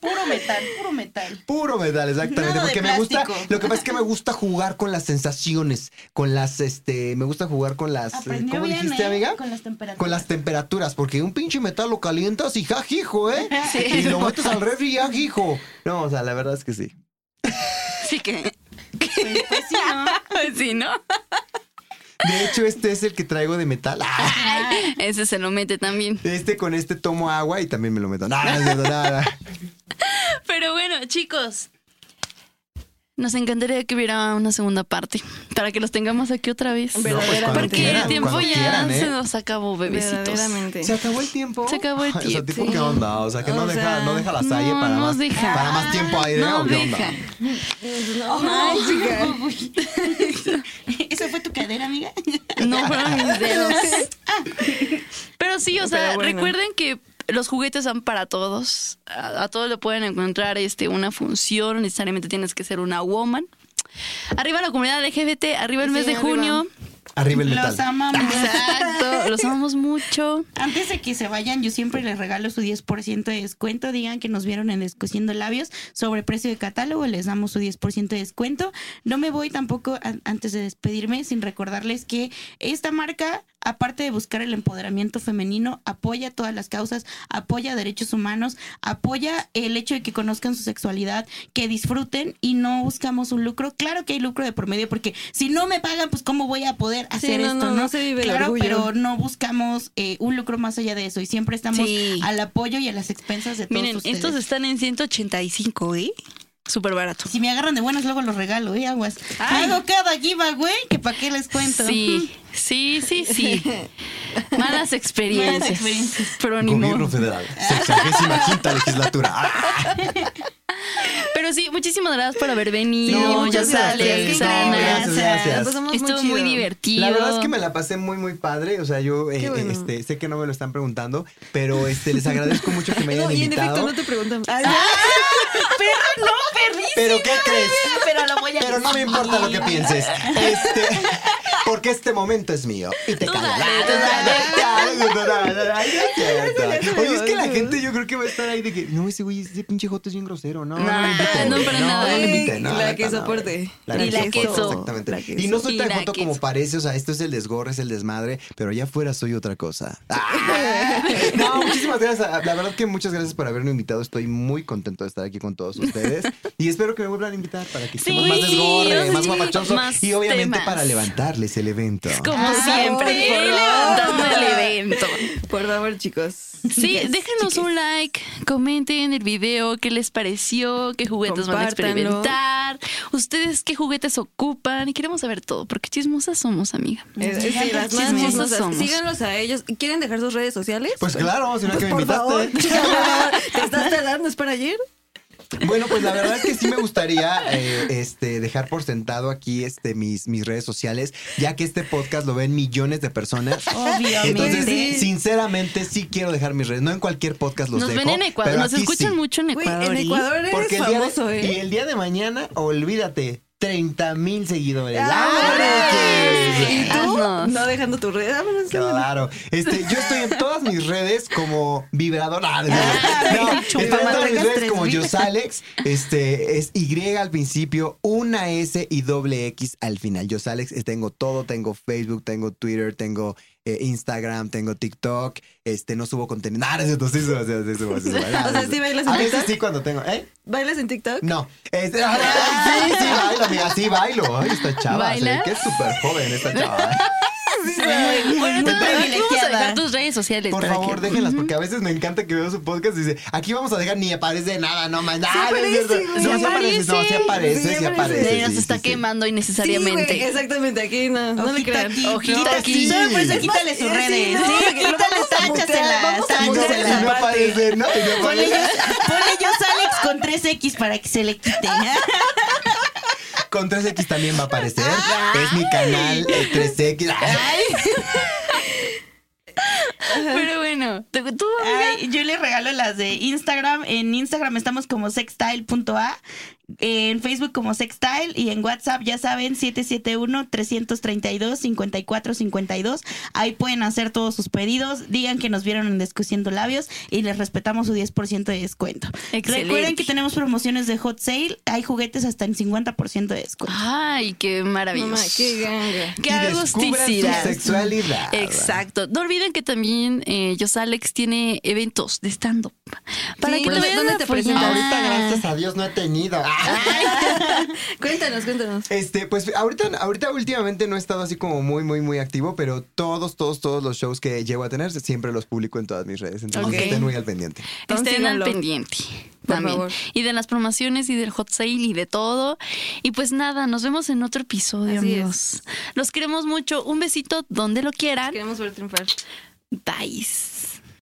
Speaker 4: Puro metal, puro metal.
Speaker 3: Puro metal, exactamente.
Speaker 4: Nada de
Speaker 3: porque me gusta. Lo que pasa es que me gusta jugar con las sensaciones. Con las, este. Me gusta jugar con las.
Speaker 4: Aprendió
Speaker 3: ¿Cómo
Speaker 4: bien,
Speaker 3: dijiste,
Speaker 4: ¿eh?
Speaker 3: amiga?
Speaker 4: Con las temperaturas.
Speaker 3: Con las temperaturas, porque un pinche metal lo calientas y jajijo, ¿eh? Y lo [laughs] metes al refri y jajijo. No, o sea, la verdad es que sí.
Speaker 1: Sí que.
Speaker 4: Pues, pues sí, ¿no? [laughs]
Speaker 1: Sí, ¿no?
Speaker 3: De hecho, este es el que traigo de metal. Ah, [laughs]
Speaker 1: Ese se lo mete también.
Speaker 3: Este con este tomo agua y también me lo meto. Nada, cierto, nada.
Speaker 1: Pero bueno, chicos. Nos encantaría que hubiera una segunda parte para que los tengamos aquí otra vez.
Speaker 3: No, pues.
Speaker 1: Porque
Speaker 3: quieran,
Speaker 1: el tiempo ya
Speaker 3: quieran, ¿eh?
Speaker 1: se nos acabó, bebecitos.
Speaker 3: ¿Se acabó el tiempo?
Speaker 1: Se acabó el
Speaker 3: Ay, O sea,
Speaker 1: tiempo.
Speaker 3: ¿tipo qué onda? O sea, que no, deja, no deja la salle
Speaker 1: no
Speaker 3: para,
Speaker 1: nos
Speaker 3: más,
Speaker 1: deja.
Speaker 3: para más tiempo aire.
Speaker 1: No
Speaker 3: ¿o qué onda?
Speaker 1: deja.
Speaker 2: Ay, chica. [laughs]
Speaker 4: ¿Esa fue tu cadera, amiga?
Speaker 1: No fueron mis dedos. [laughs] Pero sí, o sea,
Speaker 2: Pero bueno.
Speaker 1: recuerden que los juguetes son para todos. A, a todos le pueden encontrar este, una función. Necesariamente tienes que ser una woman. Arriba la comunidad LGBT, arriba el
Speaker 2: Sí,
Speaker 1: mes de
Speaker 2: arriba.
Speaker 1: junio.
Speaker 3: Arriba el metal.
Speaker 4: Los amamos.
Speaker 1: Exacto, los amamos mucho.
Speaker 4: Antes de que se vayan, yo siempre les regalo su 10% de descuento. Digan que nos vieron en Descosiendo Labios sobre precio de catálogo, les damos su 10% de descuento. No me voy tampoco a- antes de despedirme sin recordarles que esta marca, aparte de buscar el empoderamiento femenino, apoya todas las causas, apoya derechos humanos, apoya el hecho de que conozcan su sexualidad, que disfruten y no buscamos un lucro. Claro que hay lucro de por medio, porque si no me pagan, pues cómo voy a poder hacer
Speaker 2: no,
Speaker 4: esto,
Speaker 2: no, se vive el
Speaker 4: claro,
Speaker 2: orgullo.
Speaker 4: pero no buscamos eh, un lucro más allá de eso y siempre estamos
Speaker 1: Sí.
Speaker 4: al apoyo y a las expensas de todos
Speaker 1: Miren,
Speaker 4: ustedes.
Speaker 1: estos están en 185, ¿eh? Súper barato.
Speaker 4: Si me agarran de buenas, luego los regalo, ¿eh? Aguas. Hago cada giveaway, que para qué les cuento.
Speaker 1: Sí, [laughs] sí, sí, sí. Malas experiencias.
Speaker 4: Malas experiencias.
Speaker 1: Pero ni
Speaker 3: Gobierno
Speaker 1: modo.
Speaker 3: Federal. Sexagésima quinta legislatura. Ah,
Speaker 1: Pero sí, muchísimas gracias por haber venido.
Speaker 3: No,
Speaker 1: ya
Speaker 3: muchas gracias.
Speaker 1: sales,
Speaker 3: gracias, gracias.
Speaker 1: Estuvo muy
Speaker 2: chido.
Speaker 1: divertido.
Speaker 3: La verdad es que me la pasé muy, muy padre. O sea, yo eh,
Speaker 2: bueno.
Speaker 3: este, sé que no me lo están preguntando, pero este, les agradezco mucho que me hayan
Speaker 2: No, y en
Speaker 3: invitado.
Speaker 2: efecto, no te preguntan. Ay, [laughs]
Speaker 4: Perro, no, perrísimo.
Speaker 3: ¿Pero qué crees?
Speaker 4: Pero lo voy a
Speaker 3: Pero no me importa lo que pienses. Este, porque este momento es mío. Y te
Speaker 1: tú [laughs]
Speaker 3: Oye, es que la [laughs] gente yo creo que va a estar ahí de que, no, ese güey, ese pinche joto es bien grosero. No, no,
Speaker 1: no,
Speaker 3: güey.
Speaker 1: para nada.
Speaker 3: No. No,
Speaker 2: La que
Speaker 3: no,
Speaker 2: soporte.
Speaker 1: Y
Speaker 3: que
Speaker 1: la queso.
Speaker 3: Exactamente. Y no soy tan joto como parece, o sea, esto es el desgorre, es el desmadre, pero allá afuera soy otra cosa. [laughs] Ah. No, muchísimas gracias. La verdad que muchas gracias por haberme invitado. Estoy muy contento de estar aquí con todos ustedes. Y espero que me vuelvan a invitar para que estemos más desgorre, más guapachoso. Y obviamente para levantarles el evento.
Speaker 1: Como
Speaker 2: Ah,
Speaker 1: siempre,
Speaker 2: por favor.
Speaker 1: levantando el evento.
Speaker 2: Por favor, chicos.
Speaker 1: Sí, déjenos un like, comenten el video, qué les pareció, qué juguetes van a experimentar, ustedes qué juguetes ocupan y queremos saber todo, porque chismosas somos, amiga.
Speaker 2: Es, es- sí, las más
Speaker 1: Chismosas
Speaker 2: chismosas.
Speaker 1: somos.
Speaker 2: Síganlos a ellos. ¿Quieren dejar sus redes sociales?
Speaker 3: Pues claro, si no
Speaker 2: Pues
Speaker 3: que me
Speaker 2: favor.
Speaker 3: invitaste. [laughs]
Speaker 2: ¿Te estás tardando? ¿Es para ayer?
Speaker 3: Bueno, pues la verdad es que sí me gustaría eh, este, dejar por sentado aquí este, mis, mis redes sociales, ya que este podcast lo ven millones de personas.
Speaker 4: Obviamente.
Speaker 3: Entonces, sinceramente, sí quiero dejar mis redes. No en cualquier podcast los
Speaker 1: Nos
Speaker 3: dejo.
Speaker 1: ven en Ecuador,
Speaker 3: pero
Speaker 1: nos
Speaker 3: aquí
Speaker 1: escuchan
Speaker 3: sí.
Speaker 1: mucho en Ecuador.
Speaker 2: en. Ecuador eres
Speaker 3: Porque de-
Speaker 2: famoso, ¿eh?
Speaker 3: Y el día de mañana, olvídate, 30 mil seguidores.
Speaker 2: ¡Vámonos! ¿Y tú? No dejando tu red.
Speaker 3: Claro. Este, yo estoy en todas mis redes como vibrador. Ah, no, no. estoy en todas mis redes
Speaker 2: 3000.
Speaker 3: como Yosalex. Este, es Y al principio, una S y doble X al final. Yosalex, tengo todo. Tengo Facebook, tengo Twitter, tengo eh, Instagram, tengo TikTok. Este, no subo contenido. Nada, no, sí subo, sí subo, sí subo, sí.
Speaker 2: O sea, ¿sí bailas en
Speaker 3: A veces
Speaker 2: TikTok?
Speaker 3: sí cuando tengo, ¿eh?
Speaker 2: ¿Bailas en TikTok?
Speaker 3: No. Este, [laughs] ay, sí, sí, bailo, amiga, sí bailo. Ay, esta chava, se ve
Speaker 1: ¿Bailas?
Speaker 3: que es súper joven esta chava. [laughs]
Speaker 1: Bueno, tú- aquí vamos a dejar tus redes sociales.
Speaker 3: Por favor,
Speaker 1: que-
Speaker 3: déjenlas, porque a veces me encanta que veo su podcast y dice, aquí vamos a dejar ni aparece nada, no más. nada, no
Speaker 2: aparece.
Speaker 3: No,
Speaker 1: Sí
Speaker 3: sí aparece, no, sí
Speaker 1: aparece.
Speaker 3: aparece,
Speaker 2: Sí
Speaker 3: sí
Speaker 2: aparece.
Speaker 3: aparece.
Speaker 1: Sí, nos
Speaker 3: sí,
Speaker 1: está quemando
Speaker 2: Sí,
Speaker 1: innecesariamente.
Speaker 2: güey, exactamente, aquí no, no
Speaker 4: Ojito
Speaker 2: crean.
Speaker 4: aquí.
Speaker 1: Ojito
Speaker 4: Quita-
Speaker 1: aquí.
Speaker 4: Solo por eso quítale sus
Speaker 2: sí,
Speaker 4: redes. Sí, quítale,
Speaker 2: vamos a mutear,
Speaker 4: táchasela,
Speaker 2: vamos a
Speaker 3: Y no, aparece, ¿no?
Speaker 4: Ponle yo Alex con 3X para que se le quite. [laughs]
Speaker 3: Con 3X también va a aparecer. Es mi canal eh, 3X. [laughs]
Speaker 1: Pero bueno, ¿tú, tú,
Speaker 4: Ay, yo les regalo las de Instagram. En Instagram estamos como sextile.a, en Facebook como sextile y en WhatsApp ya saben 771-332-5452. Ahí pueden hacer todos sus pedidos. Digan que nos vieron en Descosiendo Labios y les respetamos su 10% de descuento.
Speaker 1: Excelente.
Speaker 4: Recuerden que tenemos promociones de hot sale. Hay juguetes hasta en 50% de descuento.
Speaker 1: Ay, qué maravilloso.
Speaker 2: Mamá, qué ganga.
Speaker 1: Qué agusticidad.
Speaker 3: sexualidad.
Speaker 1: Exacto. No olviden que también eh, Jos Alex tiene eventos de stand-up. Para
Speaker 2: Sí,
Speaker 1: que te
Speaker 2: ¿dónde- te presentas?
Speaker 3: Ahorita, gracias a Dios, no he tenido. [laughs]
Speaker 2: Cuéntanos, cuéntanos.
Speaker 3: Este, pues ahorita, ahorita últimamente no he estado así como muy, muy, muy activo, pero todos, todos, todos los shows que llego a tener siempre los publico en todas mis redes. Entonces estén muy al pendiente.
Speaker 1: Estén al pendiente.
Speaker 2: Por
Speaker 1: También.
Speaker 2: favor.
Speaker 1: Y de las promociones y del hot sale y de todo. Y pues nada, nos vemos en otro episodio,
Speaker 2: Así
Speaker 1: amigos. Los queremos mucho. Un besito donde lo quieran.
Speaker 2: Queremos ver triunfar.
Speaker 1: Bye.